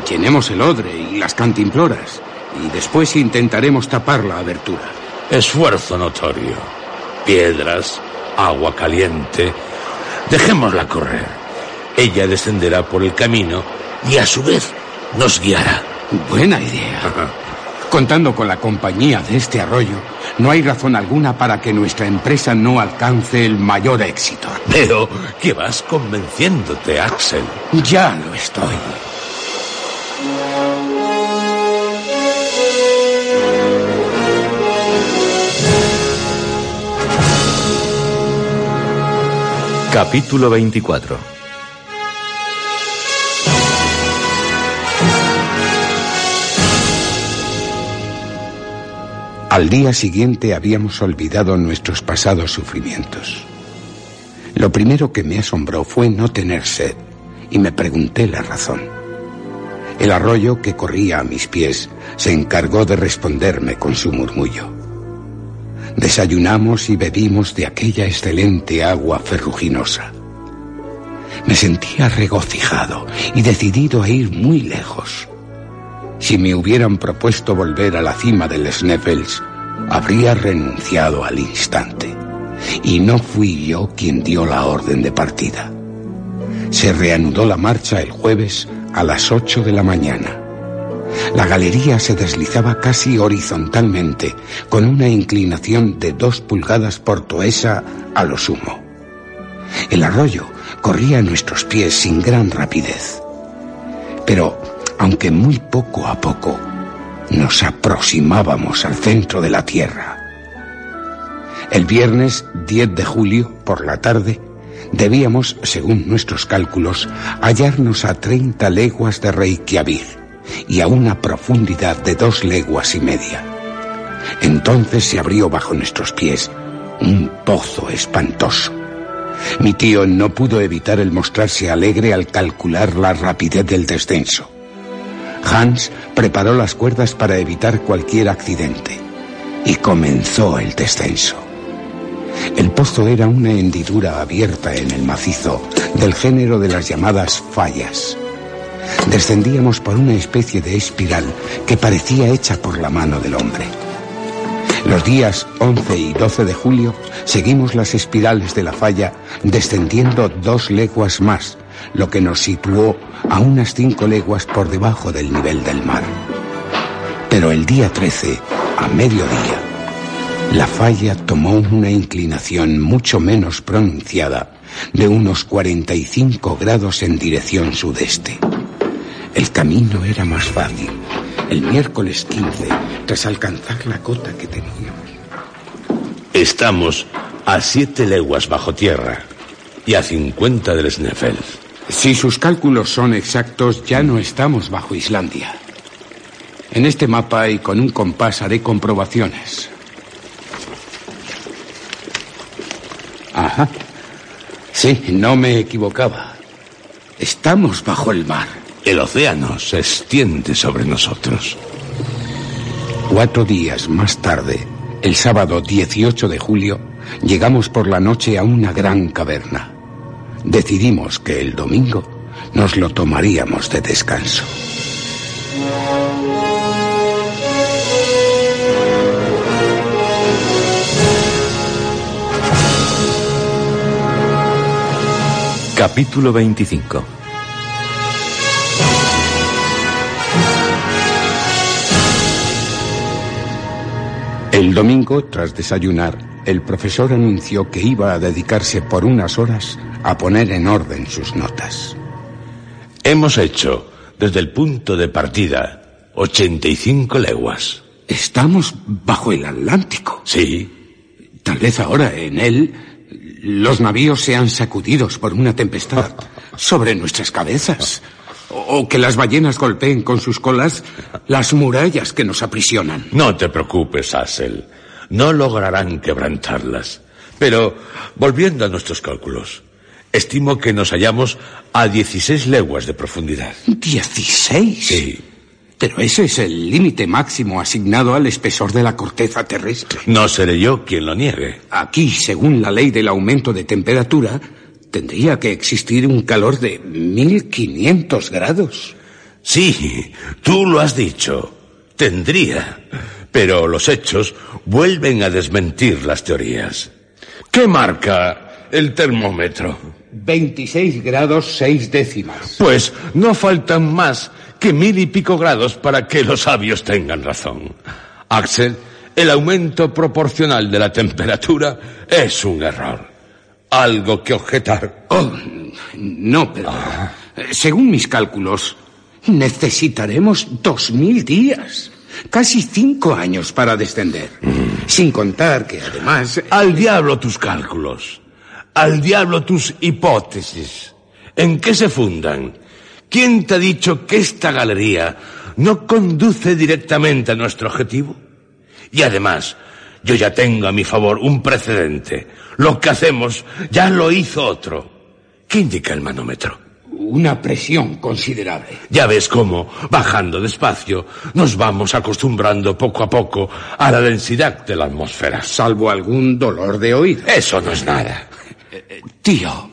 Llenemos el odre y las cantimploras y después intentaremos tapar la abertura. Esfuerzo notorio. Piedras, agua caliente. Dejémosla correr. Ella descenderá por el camino y a su vez nos guiará. Buena idea. Contando con la compañía de este arroyo, no hay razón alguna para que nuestra empresa no alcance el mayor éxito. Veo que vas convenciéndote, Axel. Ya lo estoy. Capítulo 24 Al día siguiente habíamos olvidado nuestros pasados sufrimientos. Lo primero que me asombró fue no tener sed y me pregunté la razón. El arroyo que corría a mis pies se encargó de responderme con su murmullo. Desayunamos y bebimos de aquella excelente agua ferruginosa. Me sentía regocijado y decidido a ir muy lejos. Si me hubieran propuesto volver a la cima del Sneffels, habría renunciado al instante. Y no fui yo quien dio la orden de partida. Se reanudó la marcha el jueves a las ocho de la mañana. La galería se deslizaba casi horizontalmente, con una inclinación de dos pulgadas por toesa a lo sumo. El arroyo corría a nuestros pies sin gran rapidez. Pero, aunque muy poco a poco, nos aproximábamos al centro de la Tierra. El viernes 10 de julio, por la tarde, debíamos, según nuestros cálculos, hallarnos a 30 leguas de Reykjavik y a una profundidad de dos leguas y media. Entonces se abrió bajo nuestros pies un pozo espantoso. Mi tío no pudo evitar el mostrarse alegre al calcular la rapidez del descenso. Hans preparó las cuerdas para evitar cualquier accidente y comenzó el descenso. El pozo era una hendidura abierta en el macizo del género de las llamadas fallas. Descendíamos por una especie de espiral que parecía hecha por la mano del hombre. Los días 11 y 12 de julio seguimos las espirales de la falla descendiendo dos leguas más, lo que nos situó a unas cinco leguas por debajo del nivel del mar. Pero el día 13, a mediodía, la falla tomó una inclinación mucho menos pronunciada de unos 45 grados en dirección sudeste. El camino era más fácil. El miércoles 15, tras alcanzar la cota que teníamos. Estamos a siete leguas bajo tierra y a 50 del Sneffels. Si sus cálculos son exactos, ya no estamos bajo Islandia. En este mapa y con un compás haré comprobaciones. Ajá. Sí, no me equivocaba. Estamos bajo el mar. El océano se extiende sobre nosotros. Cuatro días más tarde, el sábado 18 de julio, llegamos por la noche a una gran caverna. Decidimos que el domingo nos lo tomaríamos de descanso. Capítulo 25 El domingo, tras desayunar, el profesor anunció que iba a dedicarse por unas horas a poner en orden sus notas. Hemos hecho, desde el punto de partida, 85 leguas. Estamos bajo el Atlántico. Sí. Tal vez ahora en él los navíos sean sacudidos por una tempestad sobre nuestras cabezas. O que las ballenas golpeen con sus colas las murallas que nos aprisionan. No te preocupes, Hassel. No lograrán quebrantarlas. Pero, volviendo a nuestros cálculos, estimo que nos hallamos a 16 leguas de profundidad. ¿16? Sí. Pero ese es el límite máximo asignado al espesor de la corteza terrestre. No seré yo quien lo niegue. Aquí, según la ley del aumento de temperatura, tendría que existir un calor de 1500 grados. Sí, tú lo has dicho. Tendría. Pero los hechos vuelven a desmentir las teorías. ¿Qué marca el termómetro? 26 grados 6 décimas. Pues no faltan más que mil y pico grados para que los sabios tengan razón. Axel, el aumento proporcional de la temperatura es un error. Algo que objetar. Oh, no, pero... Según mis cálculos, necesitaremos dos mil días. Casi cinco años para descender. Sin contar que además... Al diablo tus cálculos. Al diablo tus hipótesis. ¿En qué se fundan? ¿Quién te ha dicho que esta galería no conduce directamente a nuestro objetivo? Y además, yo ya tengo a mi favor un precedente. Lo que hacemos ya lo hizo otro. ¿Qué indica el manómetro? Una presión considerable. Ya ves cómo, bajando despacio, nos vamos acostumbrando poco a poco a la densidad de la atmósfera. Salvo algún dolor de oído. Eso no es nada. Tío,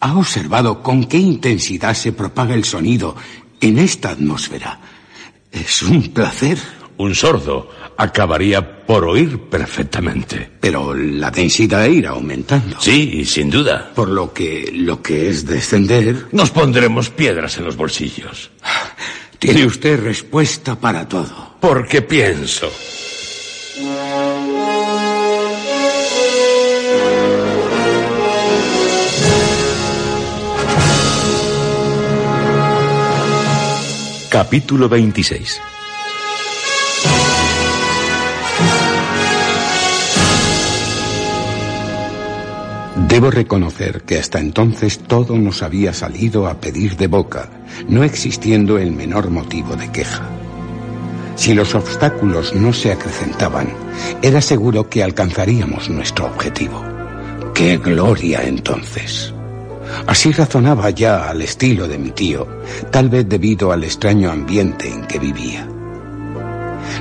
¿ha observado con qué intensidad se propaga el sonido en esta atmósfera? Es un placer. Un sordo acabaría por oír perfectamente. Pero la densidad irá aumentando. Sí, sin duda. Por lo que lo que es descender... Nos pondremos piedras en los bolsillos. Tiene usted respuesta para todo. Porque pienso. Capítulo 26 Debo reconocer que hasta entonces todo nos había salido a pedir de boca, no existiendo el menor motivo de queja. Si los obstáculos no se acrecentaban, era seguro que alcanzaríamos nuestro objetivo. ¡Qué gloria entonces! Así razonaba ya al estilo de mi tío, tal vez debido al extraño ambiente en que vivía.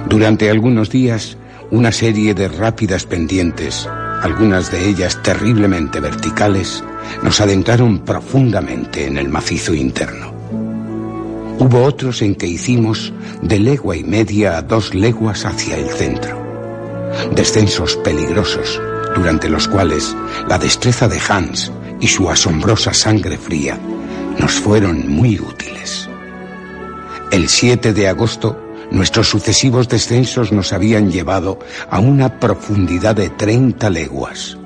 Durante algunos días, una serie de rápidas pendientes, algunas de ellas terriblemente verticales, nos adentraron profundamente en el macizo interno. Hubo otros en que hicimos de legua y media a dos leguas hacia el centro. descensos peligrosos, durante los cuales la destreza de Hans y su asombrosa sangre fría nos fueron muy útiles. El 7 de agosto, nuestros sucesivos descensos nos habían llevado a una profundidad de 30 leguas.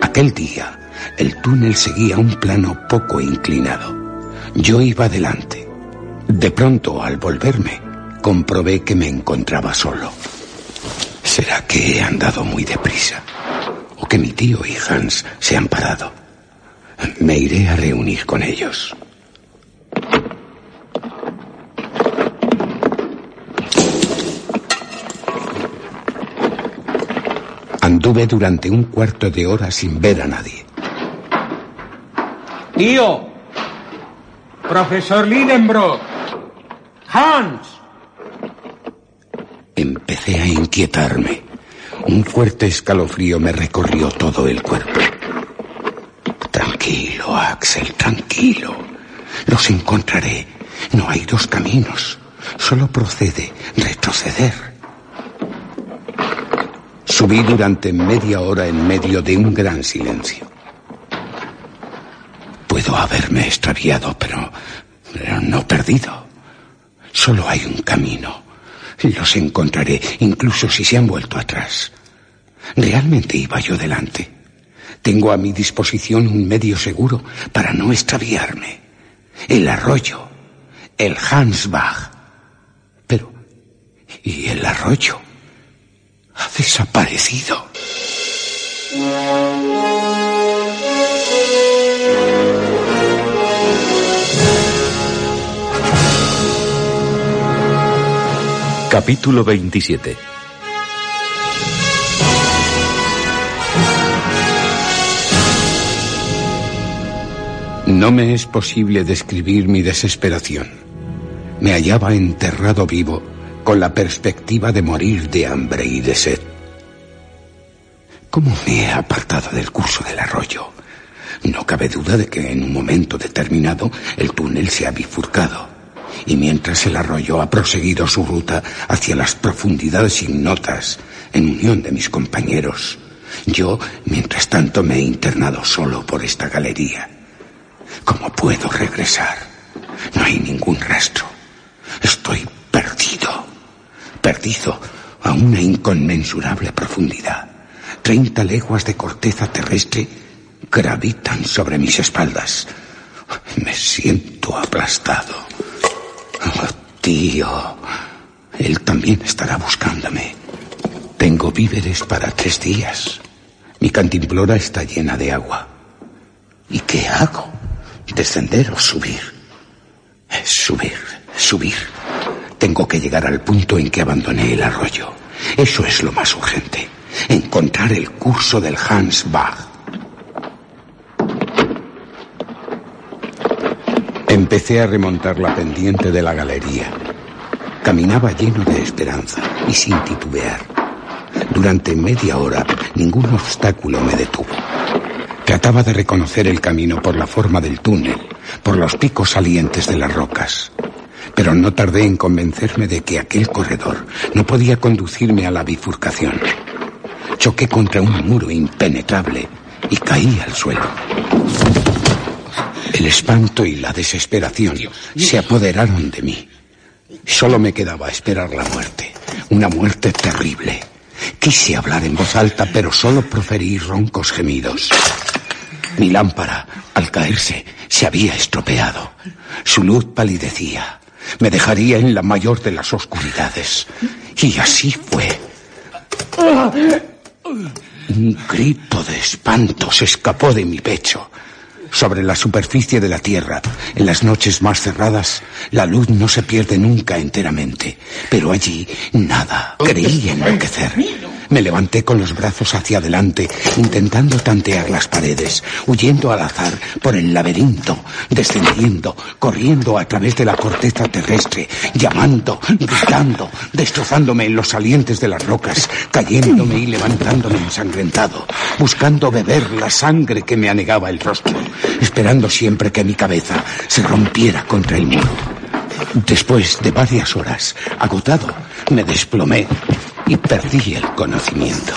Aquel día, el túnel seguía un plano poco inclinado. Yo iba delante. De pronto, al volverme, comprobé que me encontraba solo. ¿Será que he andado muy deprisa? ¿O que mi tío y Hans se han parado? Me iré a reunir con ellos. Anduve durante un cuarto de hora sin ver a nadie. Tío, profesor Lidenbrock, Hans. Empecé a inquietarme. Un fuerte escalofrío me recorrió todo el cuerpo. Tranquilo, Axel, tranquilo. Los encontraré. No hay dos caminos. Solo procede retroceder. Subí durante media hora en medio de un gran silencio. Puedo haberme extraviado, pero, pero no perdido. Solo hay un camino. Los encontraré, incluso si se han vuelto atrás. Realmente iba yo delante. Tengo a mi disposición un medio seguro para no extraviarme. El arroyo. El Hansbach. Pero... ¿Y el arroyo? Ha desaparecido. Capítulo 27 No me es posible describir mi desesperación. Me hallaba enterrado vivo con la perspectiva de morir de hambre y de sed. ¿Cómo me he apartado del curso del arroyo? No cabe duda de que en un momento determinado el túnel se ha bifurcado. Y mientras el arroyo ha proseguido su ruta hacia las profundidades ignotas, en unión de mis compañeros, yo, mientras tanto, me he internado solo por esta galería. ¿Cómo puedo regresar? No hay ningún rastro. Estoy. A una inconmensurable profundidad. Treinta leguas de corteza terrestre gravitan sobre mis espaldas. Me siento aplastado. Oh, tío, él también estará buscándome. Tengo víveres para tres días. Mi cantimplora está llena de agua. ¿Y qué hago? ¿Descender o subir? Subir, subir. Tengo que llegar al punto en que abandoné el arroyo. Eso es lo más urgente. Encontrar el curso del Hans Bach. Empecé a remontar la pendiente de la galería. Caminaba lleno de esperanza y sin titubear. Durante media hora ningún obstáculo me detuvo. Trataba de reconocer el camino por la forma del túnel, por los picos salientes de las rocas. Pero no tardé en convencerme de que aquel corredor no podía conducirme a la bifurcación. Choqué contra un muro impenetrable y caí al suelo. El espanto y la desesperación se apoderaron de mí. Solo me quedaba esperar la muerte, una muerte terrible. Quise hablar en voz alta, pero solo proferí roncos gemidos. Mi lámpara, al caerse, se había estropeado. Su luz palidecía. Me dejaría en la mayor de las oscuridades. Y así fue. Un grito de espanto se escapó de mi pecho. Sobre la superficie de la Tierra, en las noches más cerradas, la luz no se pierde nunca enteramente. Pero allí, nada. Creí enloquecer. Me levanté con los brazos hacia adelante, intentando tantear las paredes, huyendo al azar por el laberinto, descendiendo, corriendo a través de la corteza terrestre, llamando, gritando, destrozándome en los salientes de las rocas, cayéndome y levantándome ensangrentado, buscando beber la sangre que me anegaba el rostro, esperando siempre que mi cabeza se rompiera contra el muro. Después de varias horas, agotado, me desplomé y perdí el conocimiento.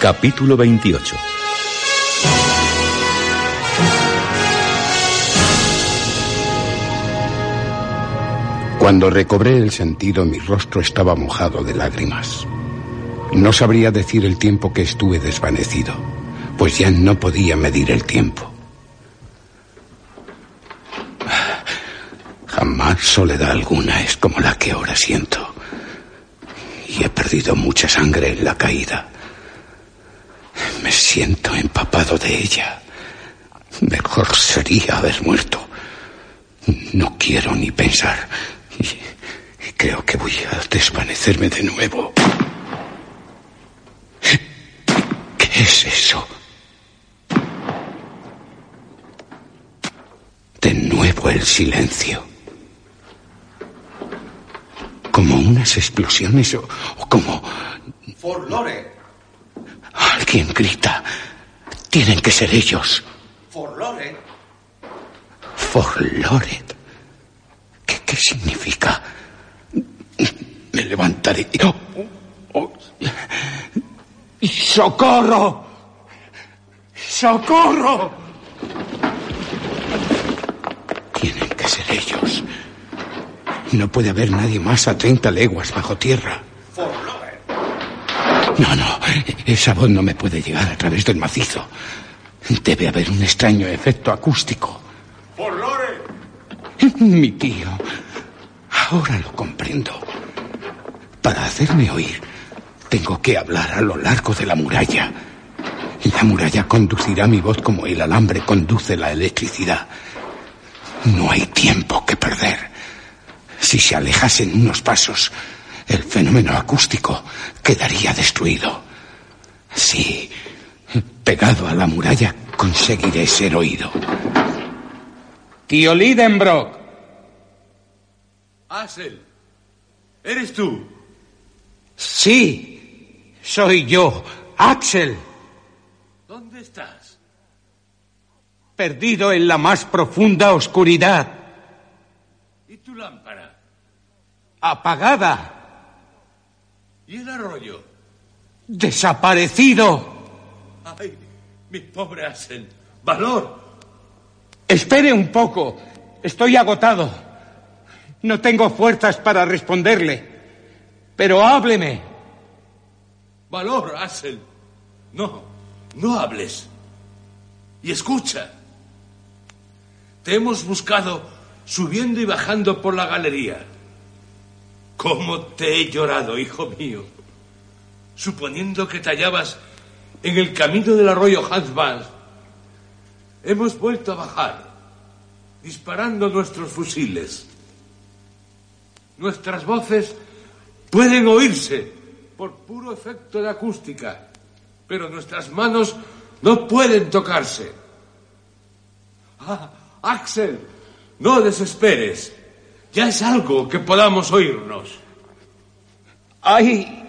Capítulo 28 Cuando recobré el sentido, mi rostro estaba mojado de lágrimas. No sabría decir el tiempo que estuve desvanecido, pues ya no podía medir el tiempo. Jamás soledad alguna es como la que ahora siento. Y he perdido mucha sangre en la caída. Me siento empapado de ella. Mejor sería haber muerto. No quiero ni pensar. Y, creo que voy a desvanecerme de nuevo. ¿Qué es eso? De nuevo el silencio. Como unas explosiones o, o como... For Lore. Alguien grita. Tienen que ser ellos. For Lore. ¿Qué, significa? Me levantaré. Oh, oh. ¡Socorro! ¡Socorro! Tienen que ser ellos. No puede haber nadie más a 30 leguas bajo tierra. No, no, esa voz no me puede llegar a través del macizo. Debe haber un extraño efecto acústico. For Lore. Mi tío. Ahora lo comprendo. Para hacerme oír, tengo que hablar a lo largo de la muralla. Y la muralla conducirá mi voz como el alambre conduce la electricidad. No hay tiempo que perder. Si se alejasen unos pasos, el fenómeno acústico quedaría destruido. Sí, pegado a la muralla, conseguiré ser oído. Tío Lidenbrock. Axel, ¿eres tú? Sí, soy yo, Axel, ¿Dónde estás? perdido en la más profunda oscuridad, ¿Y tu lámpara? apagada, ¿Y el arroyo? desaparecido. ¡Ay, mi pobre Axel! ¡Valor! Espere un poco. Estoy agotado. No tengo fuerzas para responderle. Pero hábleme. ¡Valor, Axel! No, no hables. Y escucha. Te hemos buscado subiendo y bajando por la galería. ¿Cómo te he llorado, hijo mío? Suponiendo que te hallabas en el camino del arroyo Hansbach, hemos vuelto a bajar, disparando nuestros fusiles. Nuestras voces pueden oírse por puro efecto de acústica, pero nuestras manos no pueden tocarse. Ah, Axel, no desesperes. Ya es algo que podamos oírnos. Hay.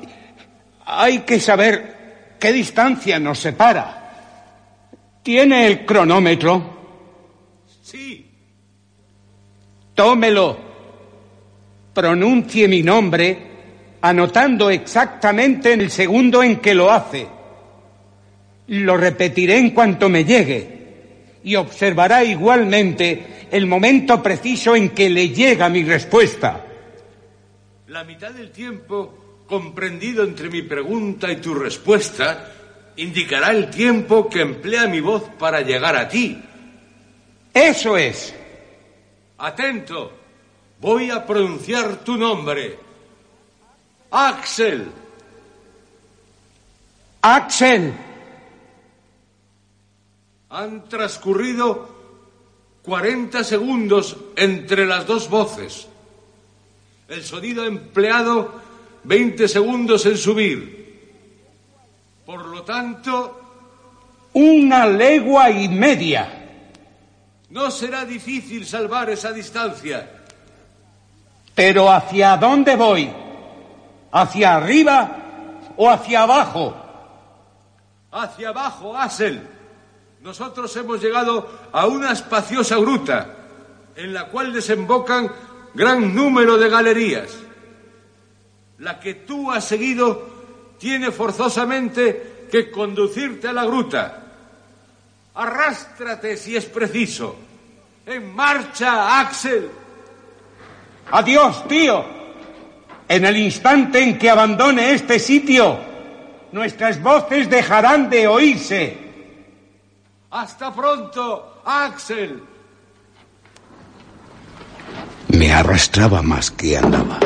Hay que saber qué distancia nos separa. ¿Tiene el cronómetro? Sí, Tómelo. Pronuncie mi nombre anotando exactamente en el segundo en que lo hace. Lo repetiré en cuanto me llegue y observará igualmente el momento preciso en que le llega mi respuesta. la mitad del tiempo comprendido entre mi pregunta y tu respuesta indicará el tiempo que emplea mi voz para llegar a ti. Eso es. Atento, voy a pronunciar tu nombre. Axel. Axel. Han transcurrido 40 segundos entre las dos voces. El sonido empleado 20 segundos en subir. Por lo tanto, Una legua y media. No será difícil salvar esa distancia. Pero ¿hacia dónde voy? ¿Hacia arriba o hacia abajo? Hacia abajo, Asel. Nosotros hemos llegado a una espaciosa gruta en la cual desembocan gran número de galerías. La que tú has seguido tiene forzosamente que conducirte a la gruta. Arrástrate si es preciso. En marcha, Axel. Adiós, tío. En el instante en que abandone este sitio, nuestras voces dejarán de oírse. Hasta pronto, Axel. Me arrastraba más que andaba.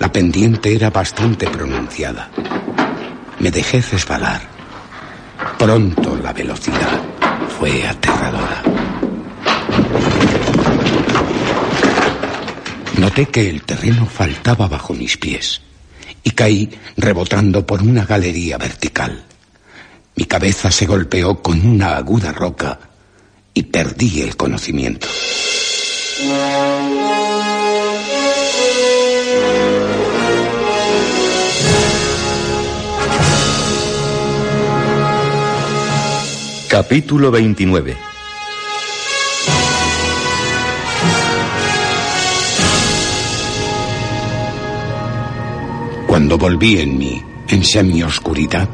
La pendiente era bastante pronunciada. Me dejé resbalar. Pronto la velocidad fue aterradora. Noté que el terreno faltaba bajo mis pies y caí rebotando por una galería vertical. Mi cabeza se golpeó con una aguda roca y perdí el conocimiento. Capítulo 29 Cuando volví en mí, en semioscuridad,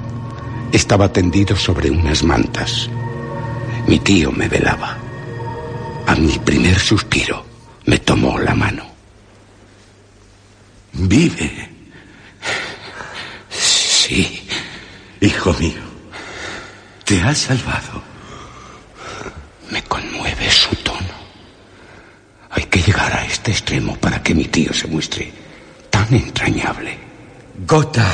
estaba tendido sobre unas mantas. Mi tío me velaba. A mi primer suspiro me tomó la mano. Vive. Sí. Hijo mío, te has salvado. Me conmueve su tono. Hay que llegar a este extremo para que mi tío se muestre tan entrañable. Gotha.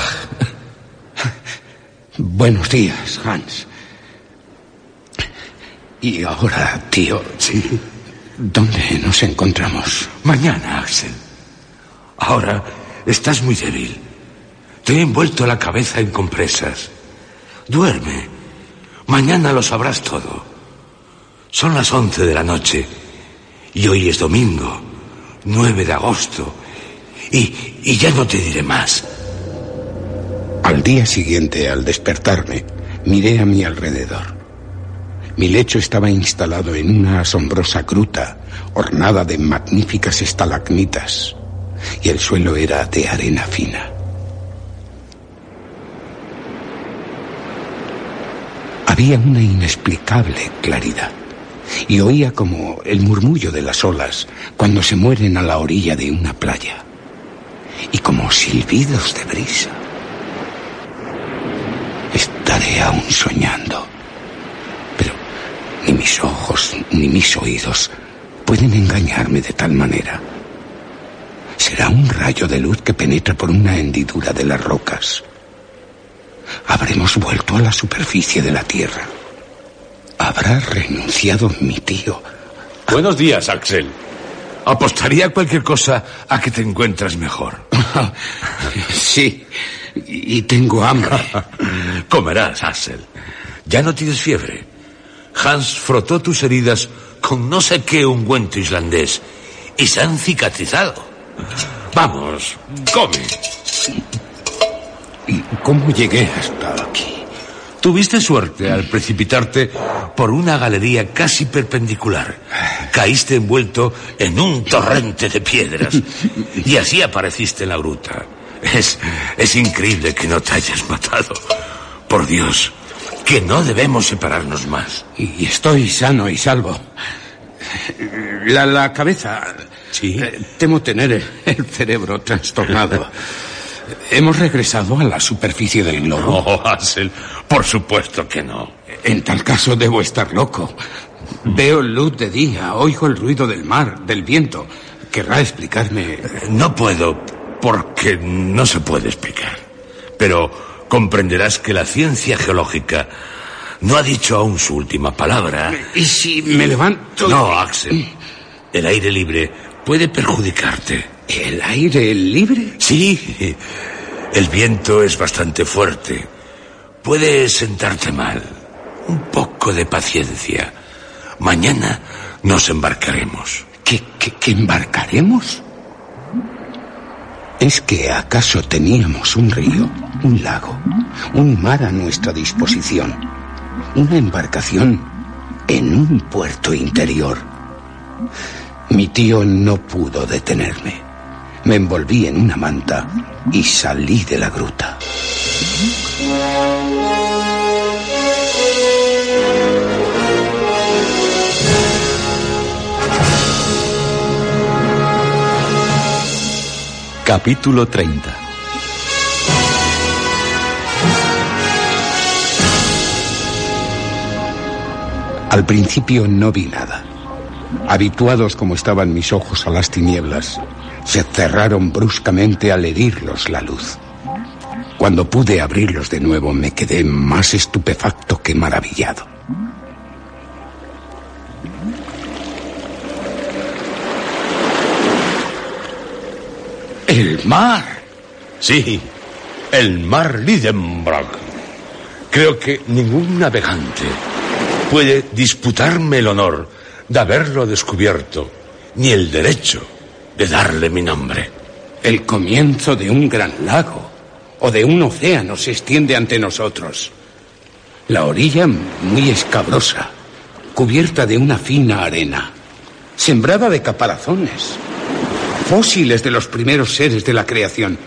Buenos días, Hans. Y ahora, tío. Sí. ¿Dónde nos encontramos? Mañana, Axel. Ahora estás muy débil. Te he envuelto la cabeza en compresas. Duerme. Mañana lo sabrás todo. Son las once de la noche. Y hoy es domingo, 9 de agosto. Y, y ya no te diré más. Al día siguiente, al despertarme, miré a mi alrededor. Mi lecho estaba instalado en una asombrosa gruta ornada de magníficas estalagmitas y el suelo era de arena fina. Había una inexplicable claridad y oía como el murmullo de las olas cuando se mueren a la orilla de una playa y como silbidos de brisa. Estaré aún soñando, pero ni mis ojos ni mis oídos pueden engañarme de tal manera. Será un rayo de luz que penetra por una hendidura de las rocas. Habremos vuelto a la superficie de la tierra. Habrá renunciado mi tío. Buenos días, Axel. Apostaría cualquier cosa a que te encuentras mejor. sí, y tengo hambre. Comerás, Axel. Ya no tienes fiebre. Hans frotó tus heridas con no sé qué ungüento islandés y se han cicatrizado. Vamos, come. ¿Y cómo llegué hasta aquí? Tuviste suerte al precipitarte por una galería casi perpendicular. Caíste envuelto en un torrente de piedras y así apareciste en la gruta. Es, es increíble que no te hayas matado. Por Dios, que no debemos separarnos más. Y estoy sano y salvo. La, la cabeza. Sí. Eh, temo tener el cerebro trastornado. ¿Hemos regresado a la superficie del globo? Oh, Hansel, por supuesto que no. En tal caso debo estar loco. Veo luz de día, oigo el ruido del mar, del viento. ¿Querrá explicarme? No puedo, porque no se puede explicar. Pero comprenderás que la ciencia geológica no ha dicho aún su última palabra. ¿Y si me levanto? No, Axel. El aire libre puede perjudicarte. ¿El aire libre? Sí. El viento es bastante fuerte. Puede sentarte mal. Un poco de paciencia. Mañana nos embarcaremos. ¿Qué, qué, qué embarcaremos? ¿Es que acaso teníamos un río, un lago, un mar a nuestra disposición? Una embarcación en un puerto interior. Mi tío no pudo detenerme. Me envolví en una manta y salí de la gruta. Capítulo 30 Al principio no vi nada. Habituados como estaban mis ojos a las tinieblas, se cerraron bruscamente al herirlos la luz. Cuando pude abrirlos de nuevo me quedé más estupefacto que maravillado. ¡El mar! Sí, el mar Lidenbrock. Creo que ningún navegante puede disputarme el honor de haberlo descubierto, ni el derecho de darle mi nombre. El comienzo de un gran lago o de un océano se extiende ante nosotros. La orilla muy escabrosa, cubierta de una fina arena, sembrada de caparazones, fósiles de los primeros seres de la creación.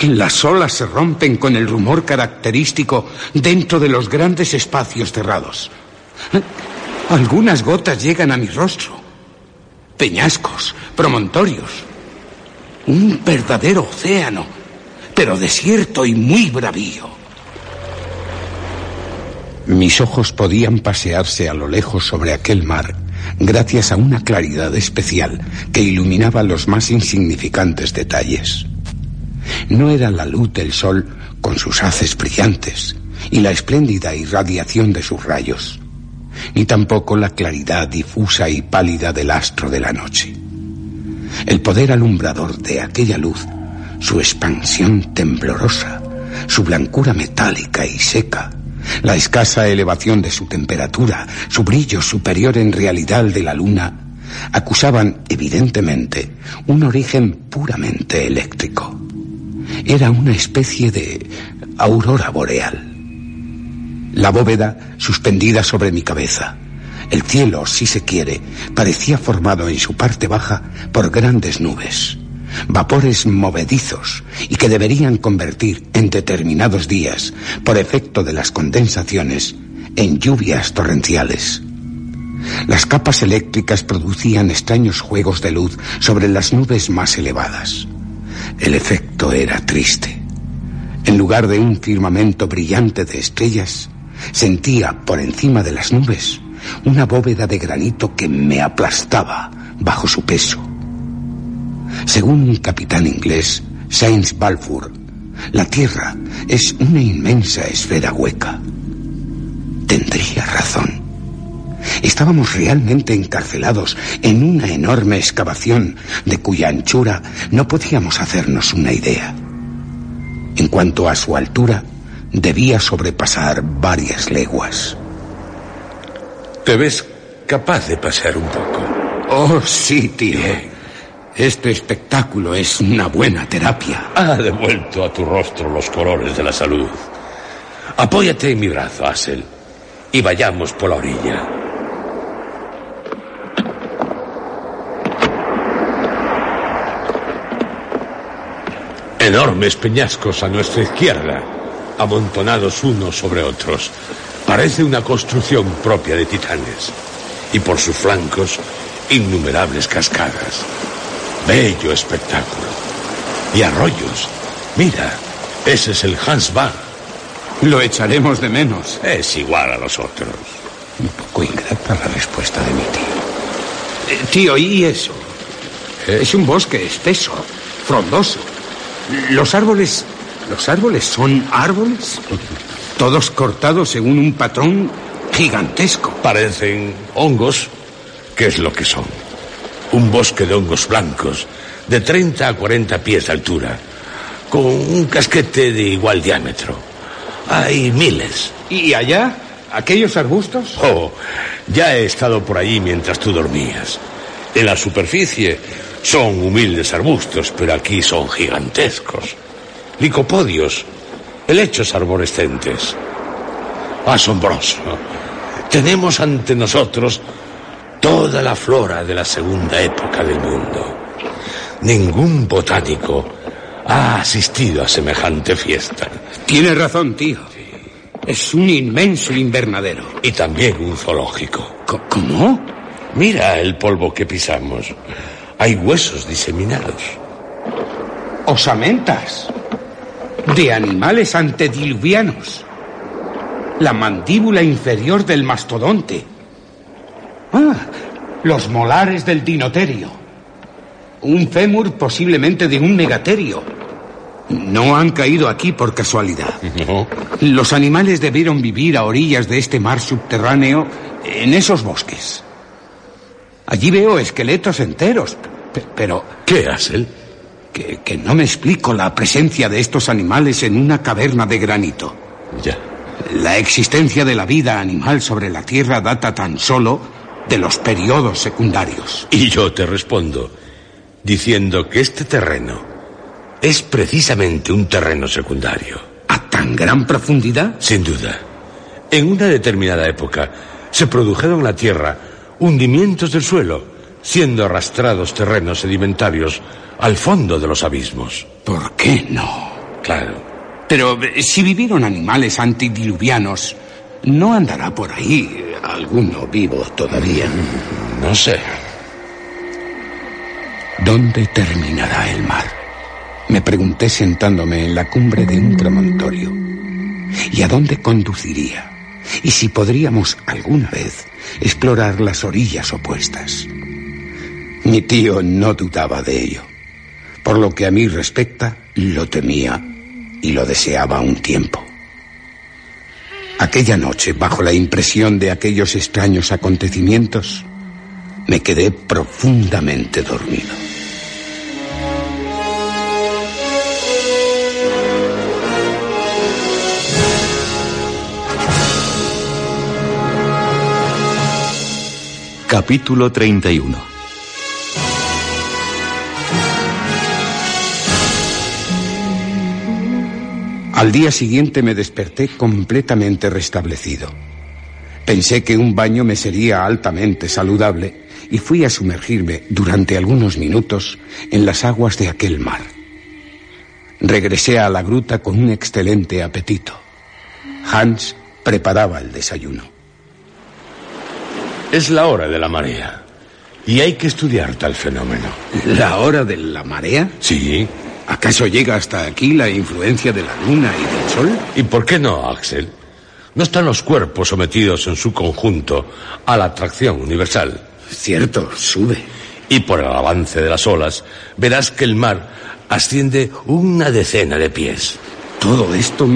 Las olas se rompen con el rumor característico dentro de los grandes espacios cerrados. Algunas gotas llegan a mi rostro. Peñascos, promontorios. Un verdadero océano, pero desierto y muy bravío. Mis ojos podían pasearse a lo lejos sobre aquel mar gracias a una claridad especial que iluminaba los más insignificantes detalles. No era la luz del sol con sus haces brillantes y la espléndida irradiación de sus rayos, ni tampoco la claridad difusa y pálida del astro de la noche. El poder alumbrador de aquella luz, su expansión temblorosa, su blancura metálica y seca, la escasa elevación de su temperatura, su brillo superior en realidad de la luna, acusaban evidentemente un origen puramente eléctrico. Era una especie de aurora boreal. La bóveda suspendida sobre mi cabeza. El cielo, si se quiere, parecía formado en su parte baja por grandes nubes, vapores movedizos y que deberían convertir en determinados días, por efecto de las condensaciones, en lluvias torrenciales. Las capas eléctricas producían extraños juegos de luz sobre las nubes más elevadas. El efecto era triste. En lugar de un firmamento brillante de estrellas, sentía por encima de las nubes una bóveda de granito que me aplastaba bajo su peso. Según un capitán inglés, Sainz Balfour, la Tierra es una inmensa esfera hueca. Tendría razón. Estábamos realmente encarcelados en una enorme excavación de cuya anchura no podíamos hacernos una idea. En cuanto a su altura, debía sobrepasar varias leguas. ¿Te ves capaz de pasear un poco? Oh, sí, tío. Este espectáculo es una buena terapia. Ha devuelto a tu rostro los colores de la salud. Apóyate en mi brazo, Asel, y vayamos por la orilla. Enormes peñascos a nuestra izquierda, amontonados unos sobre otros. Parece una construcción propia de titanes. Y por sus flancos, innumerables cascadas. Bello espectáculo. Y arroyos. Mira, ese es el Hans Bach. Lo echaremos de menos. Es igual a los otros. Un poco ingrata la respuesta de mi tío. Eh, tío, ¿y eso? Es un bosque espeso, frondoso. Los árboles. ¿Los árboles son árboles? Todos cortados según un patrón gigantesco. Parecen hongos, que es lo que son. Un bosque de hongos blancos, de 30 a 40 pies de altura, con un casquete de igual diámetro. Hay miles. ¿Y allá? ¿Aquellos arbustos? Oh, ya he estado por allí mientras tú dormías. En la superficie son humildes arbustos, pero aquí son gigantescos. Licopodios, helechos arborescentes. Asombroso. Tenemos ante nosotros toda la flora de la segunda época del mundo. Ningún botánico ha asistido a semejante fiesta. Tiene razón, tío. Es un inmenso invernadero. Y también un zoológico. ¿Cómo? Mira el polvo que pisamos. Hay huesos diseminados. Osamentas. De animales antediluvianos. La mandíbula inferior del mastodonte. Ah, los molares del dinoterio. Un fémur posiblemente de un megaterio. No han caído aquí por casualidad. No. Los animales debieron vivir a orillas de este mar subterráneo en esos bosques. Allí veo esqueletos enteros, pe- pero... ¿Qué? Que, que no me explico la presencia de estos animales en una caverna de granito. Ya. La existencia de la vida animal sobre la Tierra data tan solo de los periodos secundarios. Y yo te respondo diciendo que este terreno es precisamente un terreno secundario. ¿A tan gran profundidad? Sin duda. En una determinada época se produjeron en la Tierra hundimientos del suelo, siendo arrastrados terrenos sedimentarios al fondo de los abismos. ¿Por qué no? Claro. Pero eh, si vivieron animales antidiluvianos, ¿no andará por ahí alguno vivo todavía? No sé. ¿Dónde terminará el mar? Me pregunté sentándome en la cumbre de un promontorio. ¿Y a dónde conduciría? ¿Y si podríamos alguna vez explorar las orillas opuestas? Mi tío no dudaba de ello. Por lo que a mí respecta, lo temía y lo deseaba un tiempo. Aquella noche, bajo la impresión de aquellos extraños acontecimientos, me quedé profundamente dormido. Capítulo 31 Al día siguiente me desperté completamente restablecido. Pensé que un baño me sería altamente saludable y fui a sumergirme durante algunos minutos en las aguas de aquel mar. Regresé a la gruta con un excelente apetito. Hans preparaba el desayuno. Es la hora de la marea. Y hay que estudiar tal fenómeno. ¿La hora de la marea? Sí. ¿Acaso llega hasta aquí la influencia de la luna y del sol? ¿Y por qué no, Axel? ¿No están los cuerpos sometidos en su conjunto a la atracción universal? Cierto, sube. Y por el avance de las olas, verás que el mar asciende una decena de pies. Todo esto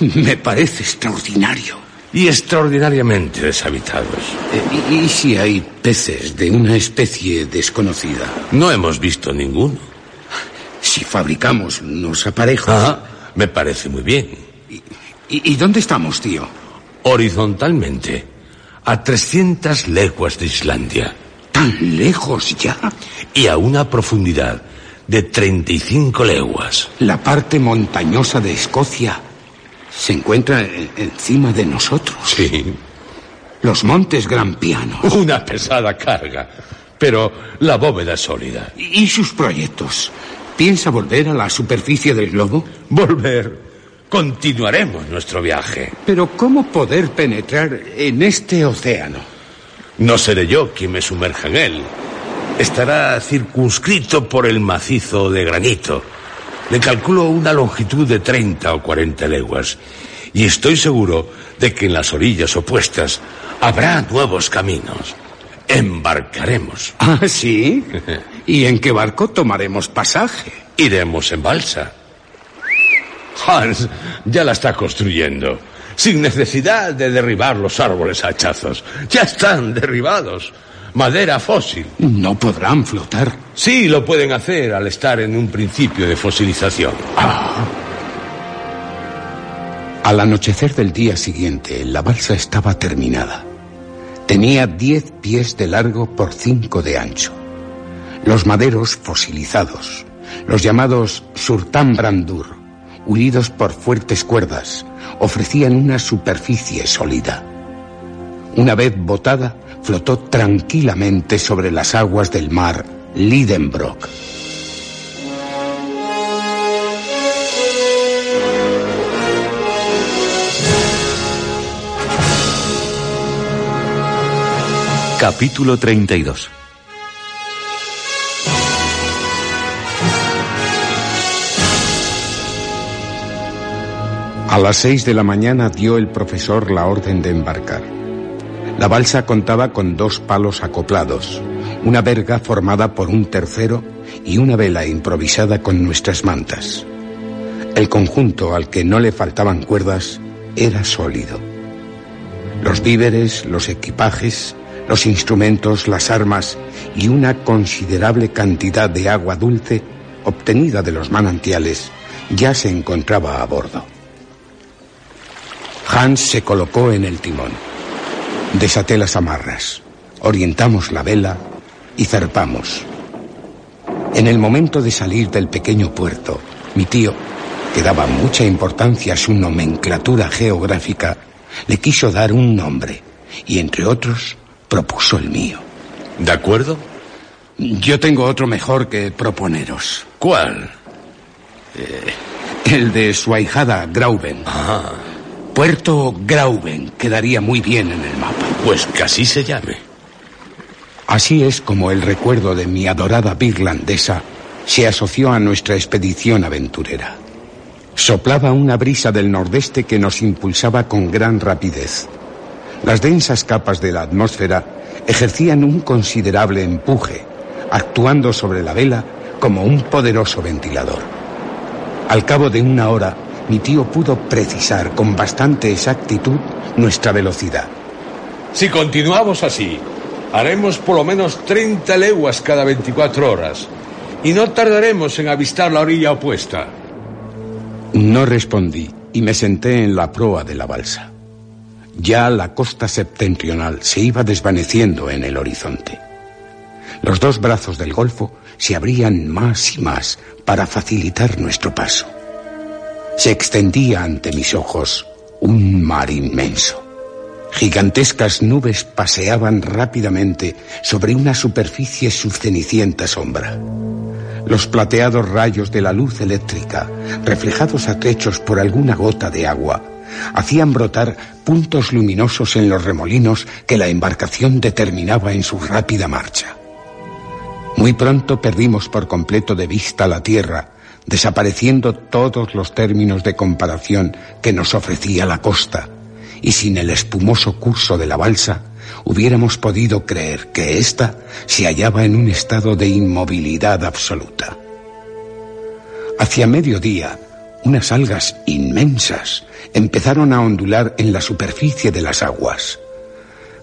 me parece extraordinario. Y extraordinariamente deshabitados. Eh, ¿Y, y si hay peces de una especie desconocida? No hemos visto ninguno. Si fabricamos unos aparejos. Ah, me parece muy bien. ¿Y, y dónde estamos, tío? Horizontalmente, a 300 leguas de Islandia. ¿Tan lejos ya? Y a una profundidad de 35 leguas. La parte montañosa de Escocia se encuentra encima de nosotros. Sí. Los montes Grampianos. Una pesada carga. Pero la bóveda es sólida. ¿Y sus proyectos? ¿Piensa volver a la superficie del globo? Volver. Continuaremos nuestro viaje. Pero ¿cómo poder penetrar en este océano? No seré yo quien me sumerja en él. Estará circunscrito por el macizo de granito. Le calculo una longitud de 30 o 40 leguas. Y estoy seguro de que en las orillas opuestas habrá nuevos caminos. Embarcaremos. ¿Ah, sí? ¿Y en qué barco tomaremos pasaje? Iremos en balsa. Hans ya la está construyendo, sin necesidad de derribar los árboles a hachazos. Ya están derribados. Madera fósil. No podrán flotar. Sí, lo pueden hacer al estar en un principio de fosilización. Al anochecer del día siguiente, la balsa estaba terminada. Tenía diez pies de largo por cinco de ancho. Los maderos fosilizados, los llamados surtán brandur, unidos por fuertes cuerdas, ofrecían una superficie sólida. Una vez botada, flotó tranquilamente sobre las aguas del mar Lidenbrock. Capítulo 32 A las seis de la mañana dio el profesor la orden de embarcar. La balsa contaba con dos palos acoplados, una verga formada por un tercero y una vela improvisada con nuestras mantas. El conjunto al que no le faltaban cuerdas era sólido. Los víveres, los equipajes, los instrumentos, las armas y una considerable cantidad de agua dulce obtenida de los manantiales ya se encontraba a bordo. Hans se colocó en el timón. Desaté las amarras, orientamos la vela y zarpamos. En el momento de salir del pequeño puerto, mi tío, que daba mucha importancia a su nomenclatura geográfica, le quiso dar un nombre y, entre otros, propuso el mío. ¿De acuerdo? Yo tengo otro mejor que proponeros. ¿Cuál? Eh, el de su ahijada Grauben. Ah. Puerto Grauben quedaría muy bien en el mapa. Pues que así se llame. Así es como el recuerdo de mi adorada birlandesa se asoció a nuestra expedición aventurera. Soplaba una brisa del nordeste que nos impulsaba con gran rapidez. Las densas capas de la atmósfera ejercían un considerable empuje, actuando sobre la vela como un poderoso ventilador. Al cabo de una hora, mi tío pudo precisar con bastante exactitud nuestra velocidad. Si continuamos así, haremos por lo menos 30 leguas cada 24 horas y no tardaremos en avistar la orilla opuesta. No respondí y me senté en la proa de la balsa. Ya la costa septentrional se iba desvaneciendo en el horizonte. Los dos brazos del Golfo se abrían más y más para facilitar nuestro paso. Se extendía ante mis ojos un mar inmenso. Gigantescas nubes paseaban rápidamente sobre una superficie subcenicienta sombra. Los plateados rayos de la luz eléctrica, reflejados a trechos por alguna gota de agua, hacían brotar puntos luminosos en los remolinos que la embarcación determinaba en su rápida marcha. Muy pronto perdimos por completo de vista la tierra, desapareciendo todos los términos de comparación que nos ofrecía la costa, y sin el espumoso curso de la balsa, hubiéramos podido creer que ésta se hallaba en un estado de inmovilidad absoluta. Hacia mediodía, unas algas inmensas empezaron a ondular en la superficie de las aguas.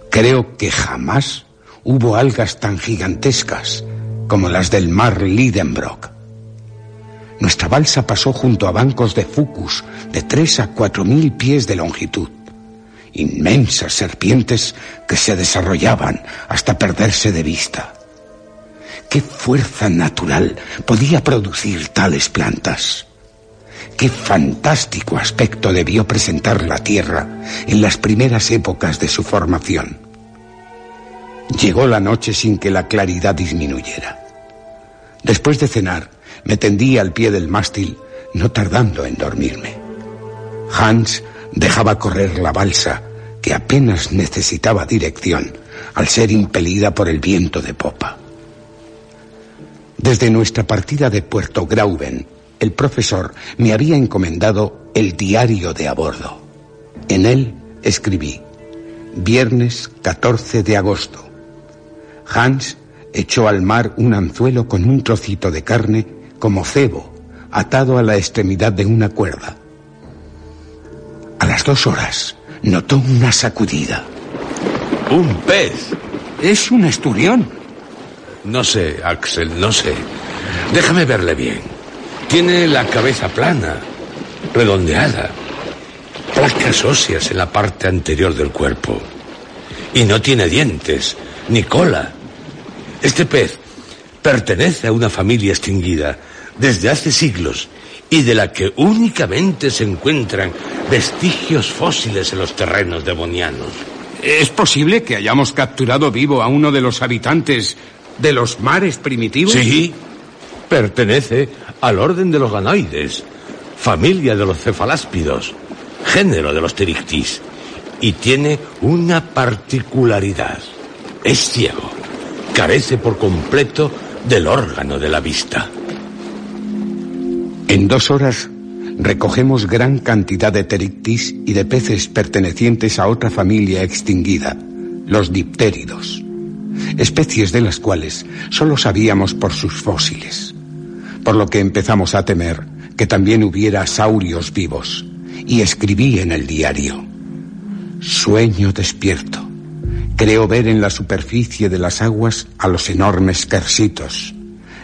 Creo que jamás hubo algas tan gigantescas como las del mar Lidenbrock. Nuestra balsa pasó junto a bancos de fucus de tres a cuatro mil pies de longitud. Inmensas serpientes que se desarrollaban hasta perderse de vista. ¿Qué fuerza natural podía producir tales plantas? Qué fantástico aspecto debió presentar la Tierra en las primeras épocas de su formación. Llegó la noche sin que la claridad disminuyera. Después de cenar, me tendí al pie del mástil, no tardando en dormirme. Hans dejaba correr la balsa, que apenas necesitaba dirección, al ser impelida por el viento de popa. Desde nuestra partida de Puerto Grauben, el profesor me había encomendado el diario de a bordo. En él escribí, viernes 14 de agosto. Hans echó al mar un anzuelo con un trocito de carne como cebo, atado a la extremidad de una cuerda. A las dos horas notó una sacudida. Un pez. Es un esturión. No sé, Axel, no sé. Déjame verle bien. Tiene la cabeza plana, redondeada. placas óseas en la parte anterior del cuerpo. Y no tiene dientes, ni cola. Este pez pertenece a una familia extinguida desde hace siglos y de la que únicamente se encuentran vestigios fósiles en los terrenos devonianos. ¿Es posible que hayamos capturado vivo a uno de los habitantes de los mares primitivos? Sí, pertenece al orden de los ganoides, familia de los cefaláspidos, género de los pterictis, y tiene una particularidad. Es ciego, carece por completo del órgano de la vista. En dos horas recogemos gran cantidad de pterictis y de peces pertenecientes a otra familia extinguida, los diptéridos, especies de las cuales solo sabíamos por sus fósiles, por lo que empezamos a temer que también hubiera saurios vivos, y escribí en el diario, Sueño despierto. Creo ver en la superficie de las aguas a los enormes quersitos,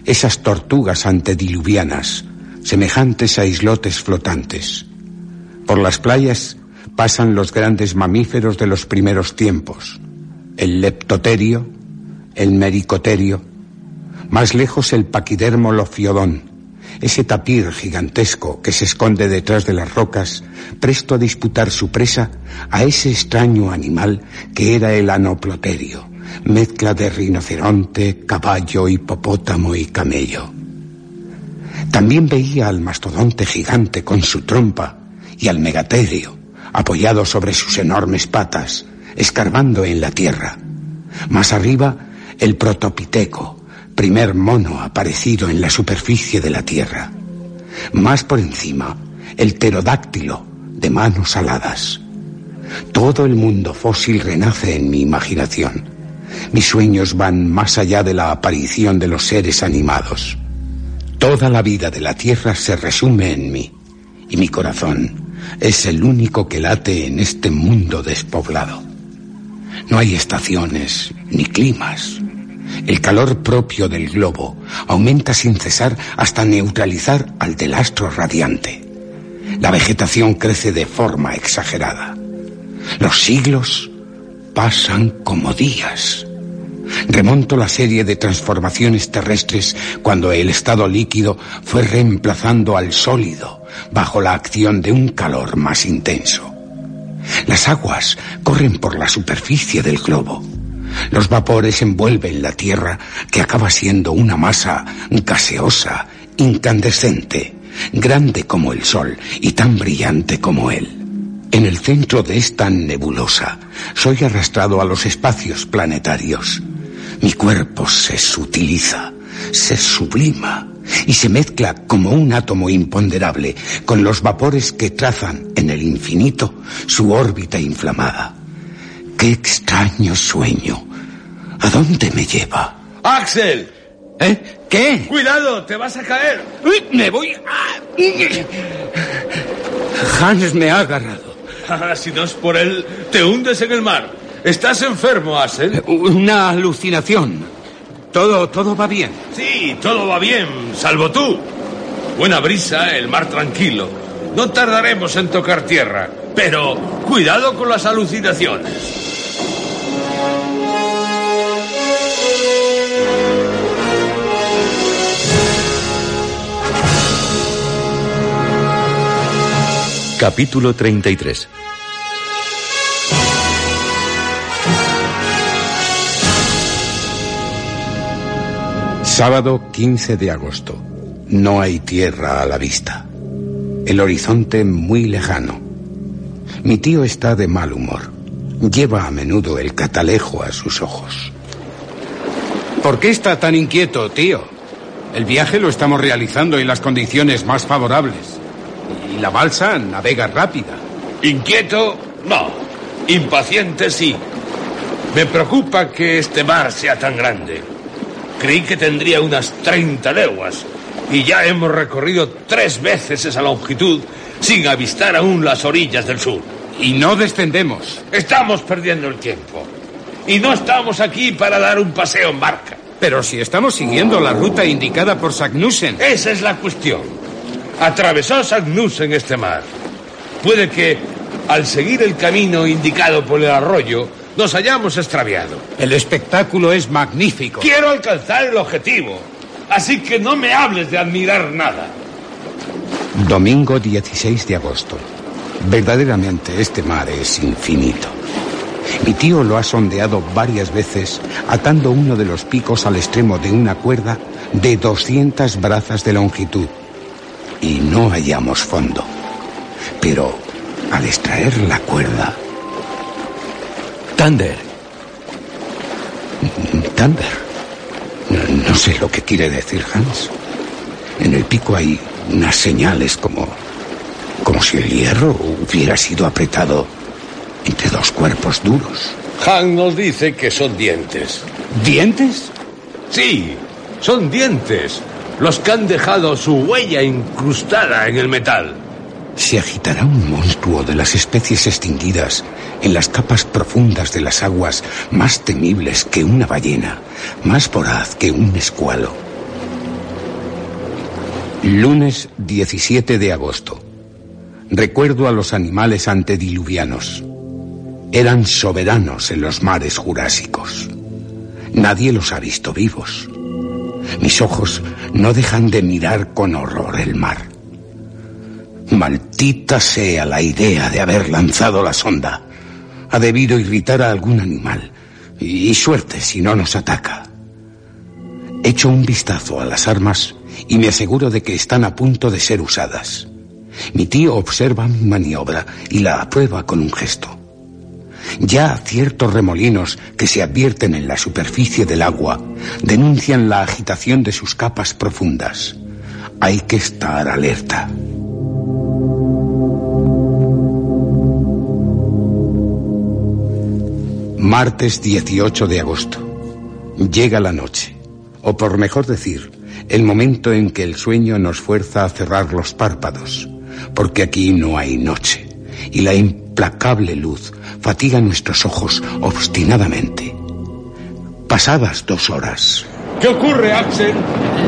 esas tortugas antediluvianas, semejantes a islotes flotantes. Por las playas pasan los grandes mamíferos de los primeros tiempos, el leptoterio, el mericoterio, más lejos el paquidermo lofiodón, ese tapir gigantesco que se esconde detrás de las rocas, presto a disputar su presa a ese extraño animal que era el anoploterio, mezcla de rinoceronte, caballo, hipopótamo y camello. También veía al mastodonte gigante con su trompa y al megaterio, apoyado sobre sus enormes patas, escarbando en la tierra. Más arriba, el protopiteco, primer mono aparecido en la superficie de la tierra. Más por encima, el pterodáctilo, de manos aladas. Todo el mundo fósil renace en mi imaginación. Mis sueños van más allá de la aparición de los seres animados. Toda la vida de la Tierra se resume en mí, y mi corazón es el único que late en este mundo despoblado. No hay estaciones ni climas. El calor propio del globo aumenta sin cesar hasta neutralizar al del astro radiante. La vegetación crece de forma exagerada. Los siglos pasan como días. Remonto la serie de transformaciones terrestres cuando el estado líquido fue reemplazando al sólido bajo la acción de un calor más intenso. Las aguas corren por la superficie del globo. Los vapores envuelven la Tierra que acaba siendo una masa gaseosa, incandescente, grande como el Sol y tan brillante como él. En el centro de esta nebulosa soy arrastrado a los espacios planetarios. Mi cuerpo se sutiliza, se sublima y se mezcla como un átomo imponderable con los vapores que trazan en el infinito su órbita inflamada. ¡Qué extraño sueño! ¿A dónde me lleva? ¡Axel! ¿Eh? ¿Qué? ¡Cuidado! ¡Te vas a caer! ¡Me voy! Hans me ha agarrado. Si no es por él, te hundes en el mar. Estás enfermo, Axel. Una alucinación. Todo, todo va bien. Sí, todo va bien, salvo tú. Buena brisa, el mar tranquilo. No tardaremos en tocar tierra, pero cuidado con las alucinaciones. Capítulo 33 Sábado 15 de agosto. No hay tierra a la vista. El horizonte muy lejano. Mi tío está de mal humor. Lleva a menudo el catalejo a sus ojos. ¿Por qué está tan inquieto, tío? El viaje lo estamos realizando en las condiciones más favorables. Y la balsa navega rápida. ¿Inquieto? No. Impaciente sí. Me preocupa que este mar sea tan grande. Creí que tendría unas 30 leguas y ya hemos recorrido tres veces esa longitud sin avistar aún las orillas del sur. Y no descendemos. Estamos perdiendo el tiempo. Y no estamos aquí para dar un paseo en barca. Pero si estamos siguiendo la ruta indicada por Sagnussen. Esa es la cuestión. Atravesó Sagnussen este mar. Puede que Al seguir el camino indicado por el arroyo, nos hayamos extraviado. El espectáculo es magnífico. Quiero alcanzar el objetivo, así que no me hables de admirar nada. Domingo 16 de agosto. Verdaderamente este mar es infinito. Mi tío lo ha sondeado varias veces, atando uno de los picos al extremo de una cuerda de 200 brazas de longitud. Y no hallamos fondo. Pero al extraer la cuerda... Thunder. Thunder. No, no sé lo que quiere decir Hans. En el pico hay unas señales como... como si el hierro hubiera sido apretado entre dos cuerpos duros. Han nos dice que son dientes. ¿Dientes? Sí, son dientes. Los que han dejado su huella incrustada en el metal. Se agitará un monstruo de las especies extinguidas en las capas profundas de las aguas más temibles que una ballena, más voraz que un escualo. Lunes 17 de agosto. Recuerdo a los animales antediluvianos. Eran soberanos en los mares jurásicos. Nadie los ha visto vivos. Mis ojos no dejan de mirar con horror el mar. Maldita sea la idea de haber lanzado la sonda. Ha debido irritar a algún animal. Y suerte si no nos ataca. Echo un vistazo a las armas y me aseguro de que están a punto de ser usadas. Mi tío observa mi maniobra y la aprueba con un gesto. Ya ciertos remolinos que se advierten en la superficie del agua denuncian la agitación de sus capas profundas. Hay que estar alerta. Martes 18 de agosto. Llega la noche, o por mejor decir, el momento en que el sueño nos fuerza a cerrar los párpados, porque aquí no hay noche, y la implacable luz fatiga nuestros ojos obstinadamente. Pasadas dos horas. ¿Qué ocurre, Axel?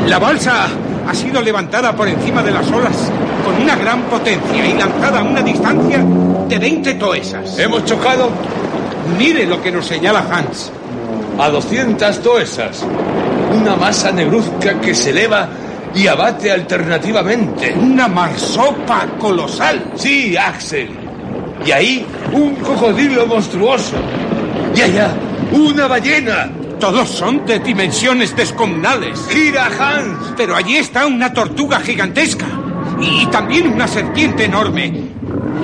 La balsa ha sido levantada por encima de las olas con una gran potencia y lanzada a una distancia de 20 toesas. ¿Hemos chocado? Mire lo que nos señala Hans. A 200 toesas. Una masa negruzca que se eleva y abate alternativamente. Una marsopa colosal. Sí, Axel. Y ahí un cocodrilo monstruoso. Y allá una ballena. Todos son de dimensiones descomunales. Gira, Hans. Pero allí está una tortuga gigantesca. Y también una serpiente enorme.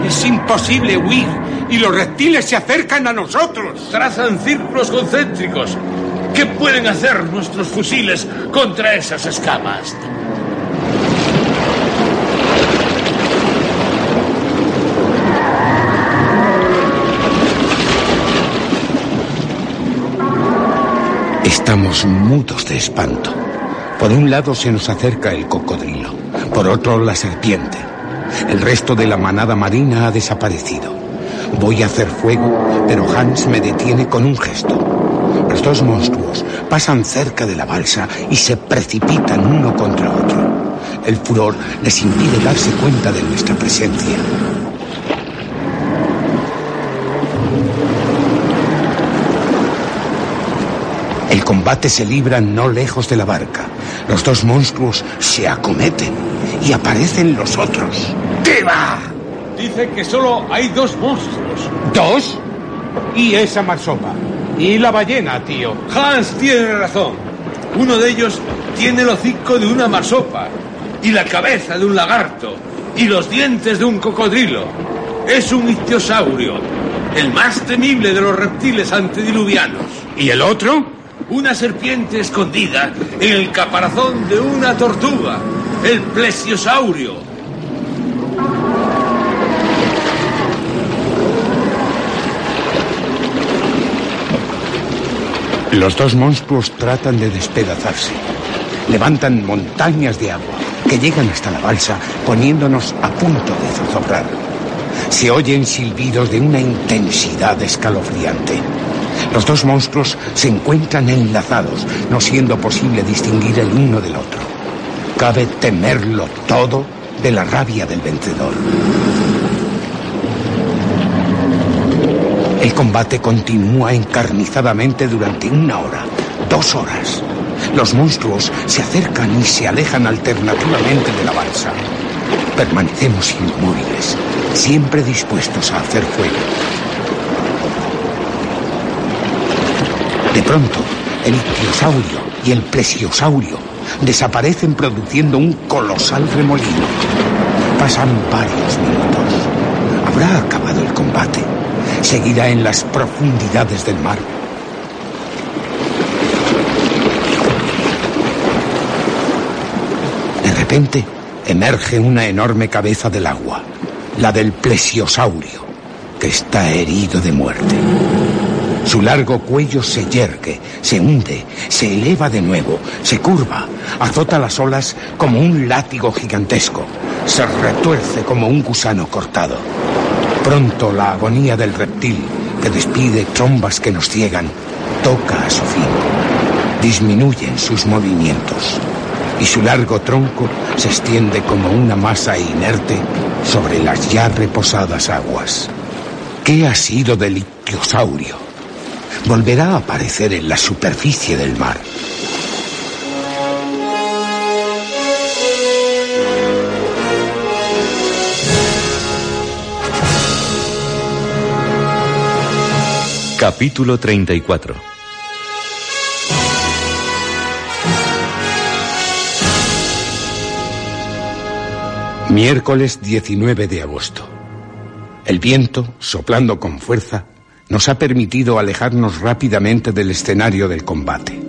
Es imposible huir y los reptiles se acercan a nosotros. Trazan círculos concéntricos. ¿Qué pueden hacer nuestros fusiles contra esas escamas? Estamos mudos de espanto. Por un lado se nos acerca el cocodrilo, por otro la serpiente. El resto de la manada marina ha desaparecido. Voy a hacer fuego, pero Hans me detiene con un gesto. Los dos monstruos pasan cerca de la balsa y se precipitan uno contra otro. El furor les impide darse cuenta de nuestra presencia. El combate se libra no lejos de la barca. Los dos monstruos se acometen y aparecen los otros. ¿Qué va? Dice que solo hay dos monstruos. ¿Dos? Y esa marsopa. Y la ballena, tío. Hans tiene razón. Uno de ellos tiene el hocico de una marsopa y la cabeza de un lagarto y los dientes de un cocodrilo. Es un ictiosaurio, el más temible de los reptiles antediluvianos. ¿Y el otro? Una serpiente escondida en el caparazón de una tortuga, el plesiosaurio. Los dos monstruos tratan de despedazarse. Levantan montañas de agua que llegan hasta la balsa, poniéndonos a punto de zozobrar. Se oyen silbidos de una intensidad escalofriante. Los dos monstruos se encuentran enlazados, no siendo posible distinguir el uno del otro. Cabe temerlo todo de la rabia del vencedor. El combate continúa encarnizadamente durante una hora, dos horas. Los monstruos se acercan y se alejan alternativamente de la balsa. Permanecemos inmóviles, siempre dispuestos a hacer fuego. De pronto, el ictiosaurio y el plesiosaurio desaparecen produciendo un colosal remolino. Pasan varios minutos. ¿Habrá acabado el combate? ¿Seguirá en las profundidades del mar? De repente, emerge una enorme cabeza del agua, la del plesiosaurio, que está herido de muerte. Su largo cuello se yergue, se hunde, se eleva de nuevo, se curva, azota las olas como un látigo gigantesco, se retuerce como un gusano cortado. Pronto la agonía del reptil, que despide trombas que nos ciegan, toca a su fin. Disminuyen sus movimientos y su largo tronco se extiende como una masa inerte sobre las ya reposadas aguas. ¿Qué ha sido del ictiosaurio? Volverá a aparecer en la superficie del mar. Capítulo 34 Miércoles 19 de agosto. El viento, soplando con fuerza, nos ha permitido alejarnos rápidamente del escenario del combate.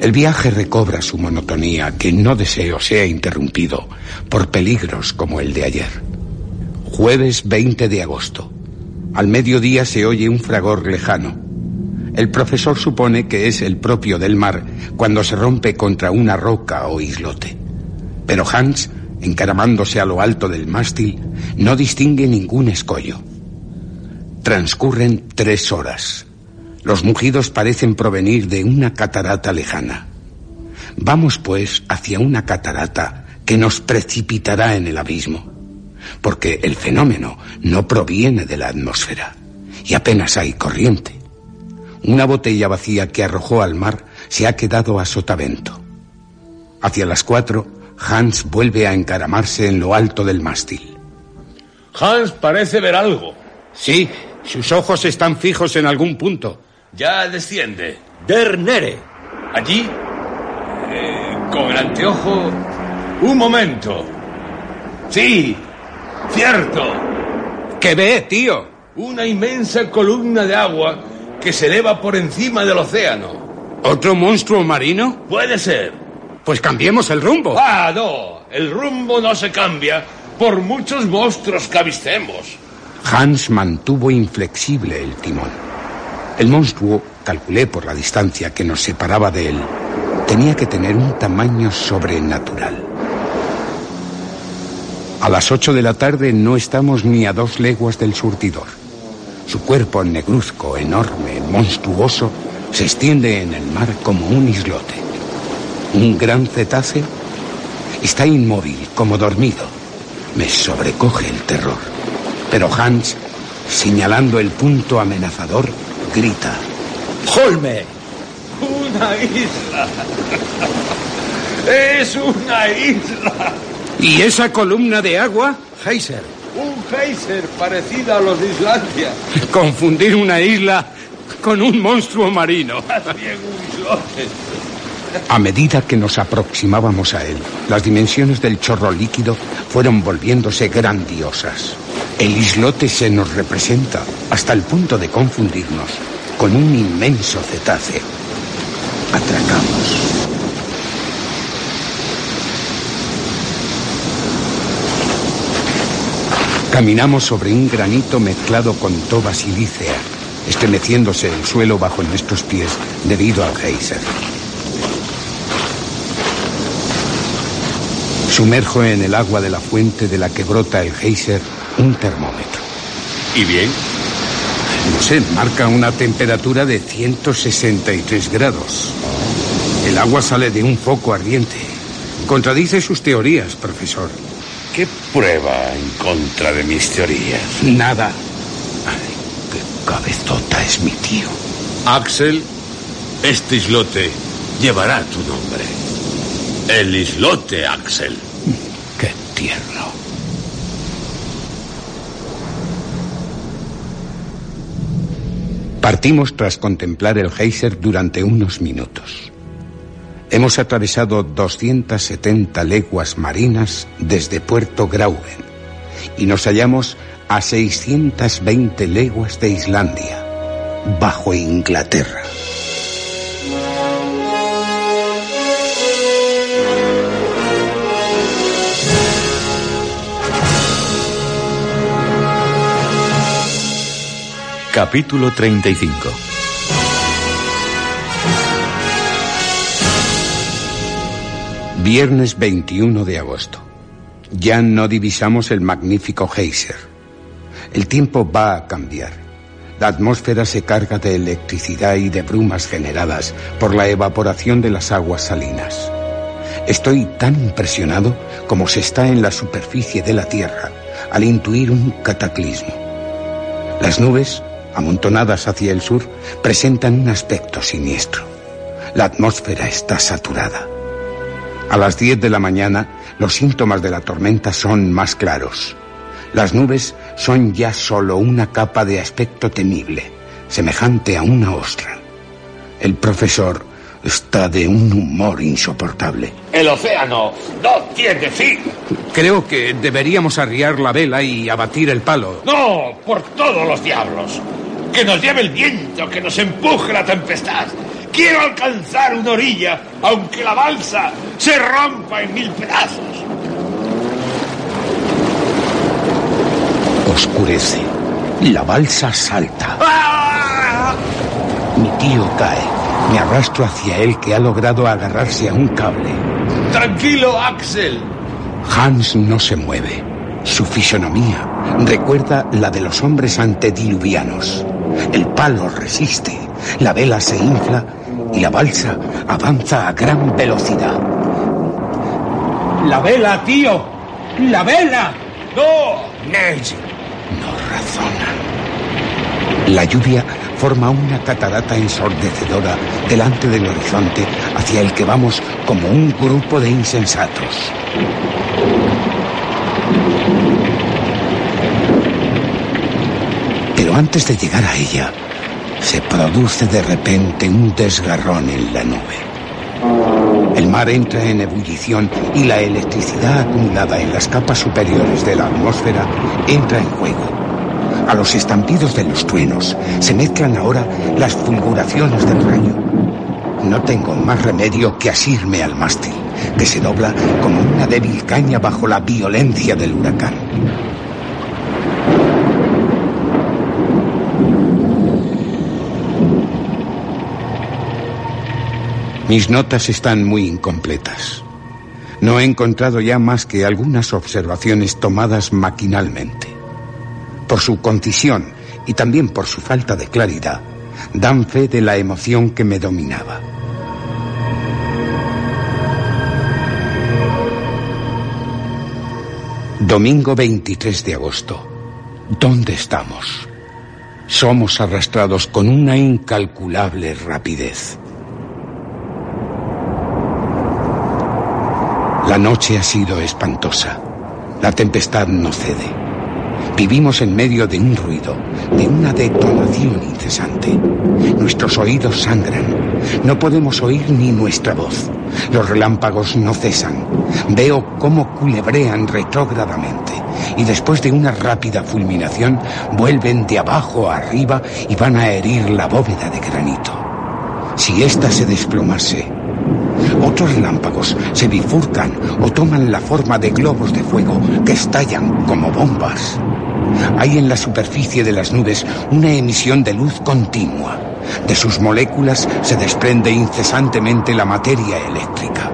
El viaje recobra su monotonía, que no deseo sea interrumpido por peligros como el de ayer. Jueves 20 de agosto. Al mediodía se oye un fragor lejano. El profesor supone que es el propio del mar cuando se rompe contra una roca o islote. Pero Hans encaramándose a lo alto del mástil, no distingue ningún escollo. Transcurren tres horas. Los mugidos parecen provenir de una catarata lejana. Vamos, pues, hacia una catarata que nos precipitará en el abismo, porque el fenómeno no proviene de la atmósfera y apenas hay corriente. Una botella vacía que arrojó al mar se ha quedado a sotavento. Hacia las cuatro, Hans vuelve a encaramarse en lo alto del mástil. Hans parece ver algo. Sí, sus ojos están fijos en algún punto. Ya desciende. Der Nere. Allí, eh, con el anteojo. Un momento. Sí, cierto. ¿Qué ve, tío? Una inmensa columna de agua que se eleva por encima del océano. ¿Otro monstruo marino? Puede ser. Pues cambiemos el rumbo. Ah, no. El rumbo no se cambia por muchos monstruos que avistemos. Hans mantuvo inflexible el timón. El monstruo, calculé por la distancia que nos separaba de él, tenía que tener un tamaño sobrenatural. A las ocho de la tarde no estamos ni a dos leguas del surtidor. Su cuerpo negruzco, enorme, monstruoso, se extiende en el mar como un islote. Un gran cetáceo está inmóvil, como dormido. Me sobrecoge el terror. Pero Hans, señalando el punto amenazador, grita. Holme. Una isla. Es una isla. ¿Y esa columna de agua? Heiser. Un geyser parecido a los de Islandia. Confundir una isla con un monstruo marino. A medida que nos aproximábamos a él, las dimensiones del chorro líquido fueron volviéndose grandiosas. El islote se nos representa hasta el punto de confundirnos con un inmenso cetáceo. Atracamos. Caminamos sobre un granito mezclado con toba silícea, estremeciéndose el suelo bajo nuestros pies debido al geyser. Sumerjo en el agua de la fuente de la que brota el geyser un termómetro. ¿Y bien? No sé, marca una temperatura de 163 grados. El agua sale de un foco ardiente. Contradice sus teorías, profesor. ¿Qué prueba en contra de mis teorías? Nada. Ay, qué cabezota es mi tío. Axel, este islote llevará tu nombre. El islote, Axel. Qué tierno. Partimos tras contemplar el geyser durante unos minutos. Hemos atravesado 270 leguas marinas desde Puerto Grauben y nos hallamos a 620 leguas de Islandia, bajo Inglaterra. Capítulo 35 Viernes 21 de agosto. Ya no divisamos el magnífico geyser. El tiempo va a cambiar. La atmósfera se carga de electricidad y de brumas generadas por la evaporación de las aguas salinas. Estoy tan impresionado como se está en la superficie de la Tierra al intuir un cataclismo. Las nubes amontonadas hacia el sur, presentan un aspecto siniestro. La atmósfera está saturada. A las 10 de la mañana, los síntomas de la tormenta son más claros. Las nubes son ya solo una capa de aspecto temible, semejante a una ostra. El profesor está de un humor insoportable. El océano no tiene fin. Creo que deberíamos arriar la vela y abatir el palo. No, por todos los diablos. Que nos lleve el viento, que nos empuje la tempestad. Quiero alcanzar una orilla, aunque la balsa se rompa en mil pedazos. Oscurece. La balsa salta. ¡Ah! Mi tío cae. Me arrastro hacia él que ha logrado agarrarse a un cable. Tranquilo, Axel. Hans no se mueve. Su fisonomía recuerda la de los hombres antediluvianos. El palo resiste, la vela se infla y la balsa avanza a gran velocidad. ¡La vela, tío! ¡La vela! ¡No! No razonan. La lluvia forma una catarata ensordecedora delante del horizonte hacia el que vamos como un grupo de insensatos. Pero antes de llegar a ella, se produce de repente un desgarrón en la nube. El mar entra en ebullición y la electricidad acumulada en las capas superiores de la atmósfera entra en juego. A los estampidos de los truenos se mezclan ahora las fulguraciones del rayo. No tengo más remedio que asirme al mástil, que se dobla como una débil caña bajo la violencia del huracán. Mis notas están muy incompletas. No he encontrado ya más que algunas observaciones tomadas maquinalmente. Por su concisión y también por su falta de claridad, dan fe de la emoción que me dominaba. Domingo 23 de agosto. ¿Dónde estamos? Somos arrastrados con una incalculable rapidez. La noche ha sido espantosa. La tempestad no cede. Vivimos en medio de un ruido, de una detonación incesante. Nuestros oídos sangran. No podemos oír ni nuestra voz. Los relámpagos no cesan. Veo cómo culebrean retrógradamente y después de una rápida fulminación vuelven de abajo a arriba y van a herir la bóveda de granito. Si ésta se desplomase, otros relámpagos se bifurcan o toman la forma de globos de fuego que estallan como bombas. Hay en la superficie de las nubes una emisión de luz continua. De sus moléculas se desprende incesantemente la materia eléctrica.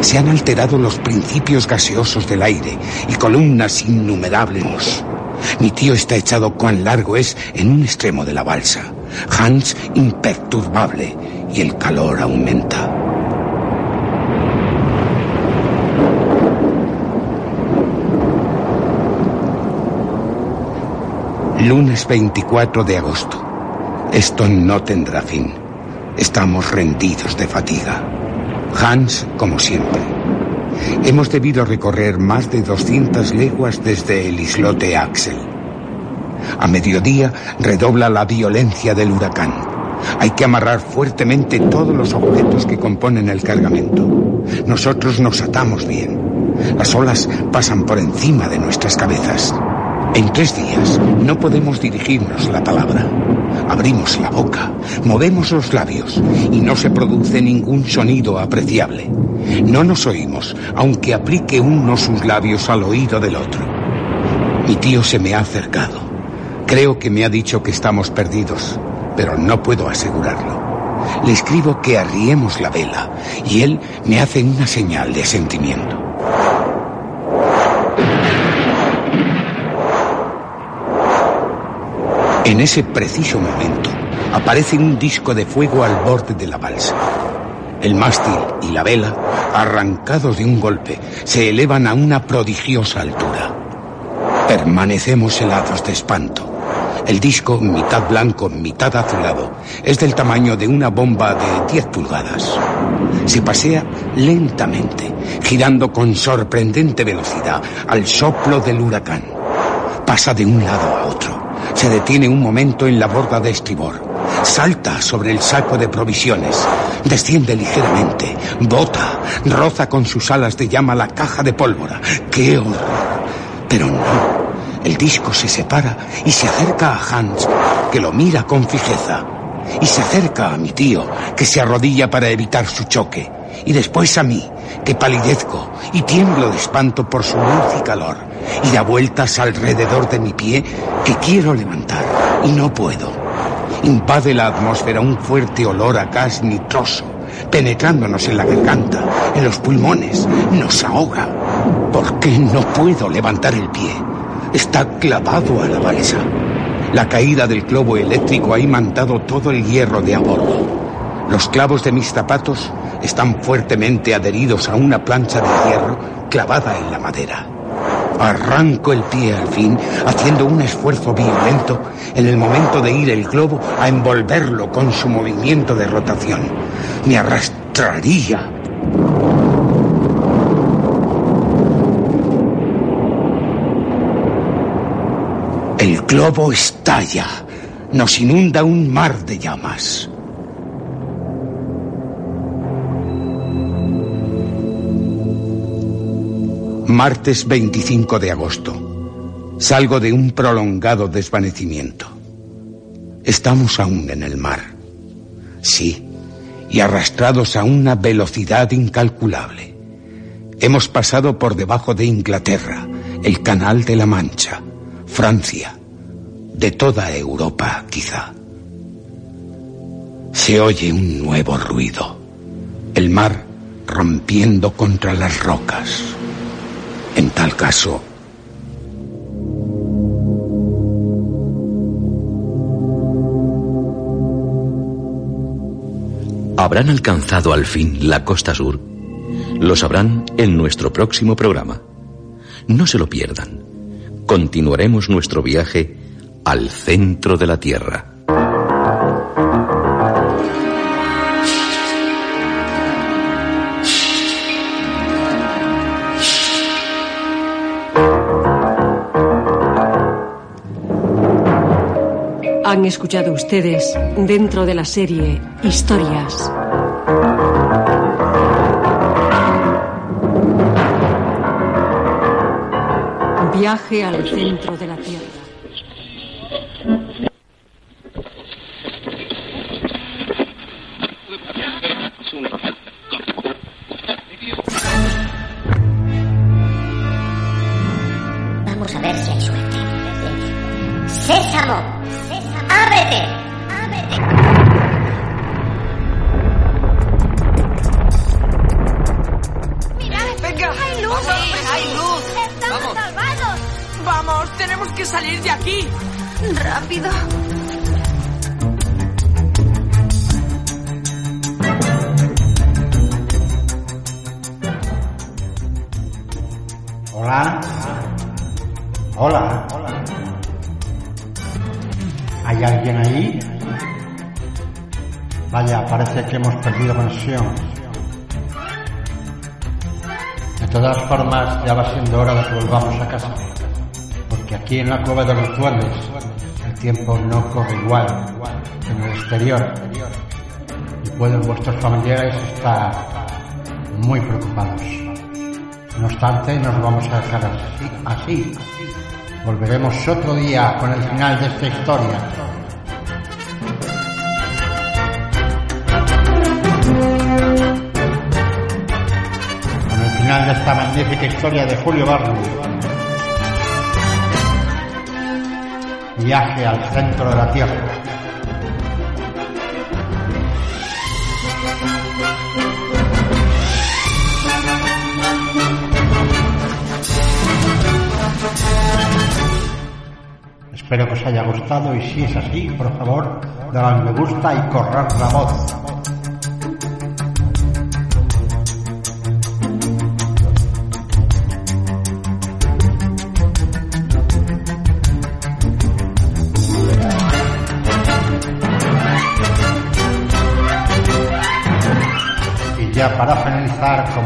Se han alterado los principios gaseosos del aire y columnas innumerables. Mi tío está echado cuán largo es en un extremo de la balsa. Hans imperturbable y el calor aumenta. Lunes 24 de agosto. Esto no tendrá fin. Estamos rendidos de fatiga. Hans, como siempre. Hemos debido recorrer más de 200 leguas desde el islote Axel. A mediodía redobla la violencia del huracán. Hay que amarrar fuertemente todos los objetos que componen el cargamento. Nosotros nos atamos bien. Las olas pasan por encima de nuestras cabezas. En tres días no podemos dirigirnos la palabra. Abrimos la boca, movemos los labios y no se produce ningún sonido apreciable. No nos oímos, aunque aplique uno sus labios al oído del otro. Mi tío se me ha acercado. Creo que me ha dicho que estamos perdidos, pero no puedo asegurarlo. Le escribo que arriemos la vela y él me hace una señal de sentimiento. En ese preciso momento aparece un disco de fuego al borde de la balsa. El mástil y la vela, arrancados de un golpe, se elevan a una prodigiosa altura. Permanecemos helados de espanto. El disco, mitad blanco, mitad azulado, es del tamaño de una bomba de 10 pulgadas. Se pasea lentamente, girando con sorprendente velocidad al soplo del huracán. Pasa de un lado a otro se detiene un momento en la borda de estribor. Salta sobre el saco de provisiones. Desciende ligeramente. Bota. Roza con sus alas de llama la caja de pólvora. ¡Qué horror! Pero no. El disco se separa y se acerca a Hans, que lo mira con fijeza. Y se acerca a mi tío, que se arrodilla para evitar su choque. Y después a mí, que palidezco y tiemblo de espanto por su luz y calor, y da vueltas alrededor de mi pie que quiero levantar y no puedo. Invade la atmósfera un fuerte olor a gas nitroso, penetrándonos en la garganta, en los pulmones, nos ahoga. ¿Por qué no puedo levantar el pie? Está clavado a la balsa. La caída del globo eléctrico ha imantado todo el hierro de a bordo. Los clavos de mis zapatos están fuertemente adheridos a una plancha de hierro clavada en la madera. Arranco el pie al fin, haciendo un esfuerzo violento en el momento de ir el globo a envolverlo con su movimiento de rotación. Me arrastraría. El globo estalla. Nos inunda un mar de llamas. Martes 25 de agosto. Salgo de un prolongado desvanecimiento. Estamos aún en el mar. Sí, y arrastrados a una velocidad incalculable. Hemos pasado por debajo de Inglaterra, el Canal de la Mancha, Francia, de toda Europa quizá. Se oye un nuevo ruido. El mar rompiendo contra las rocas. En tal caso, ¿Habrán alcanzado al fin la costa sur? Lo sabrán en nuestro próximo programa. No se lo pierdan. Continuaremos nuestro viaje al centro de la Tierra. Han escuchado ustedes dentro de la serie Historias. Viaje al centro de la aquí en la cueva de los duendes, el tiempo no corre igual que en el exterior. Y pueden vuestros familiares estar muy preocupados. No obstante, nos vamos a dejar así. así. Volveremos otro día con el final de esta historia. Con el final de esta magnífica historia de Julio Barrio. Viaje al centro de la Tierra. Espero que os haya gustado y si es así, por favor, al me gusta y correr la voz.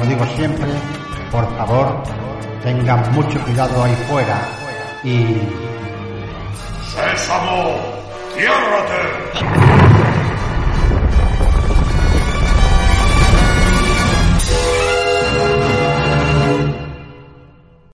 Digo siempre, por favor, tengan mucho cuidado ahí fuera y ¡Sésamo! ¡Ciérrate!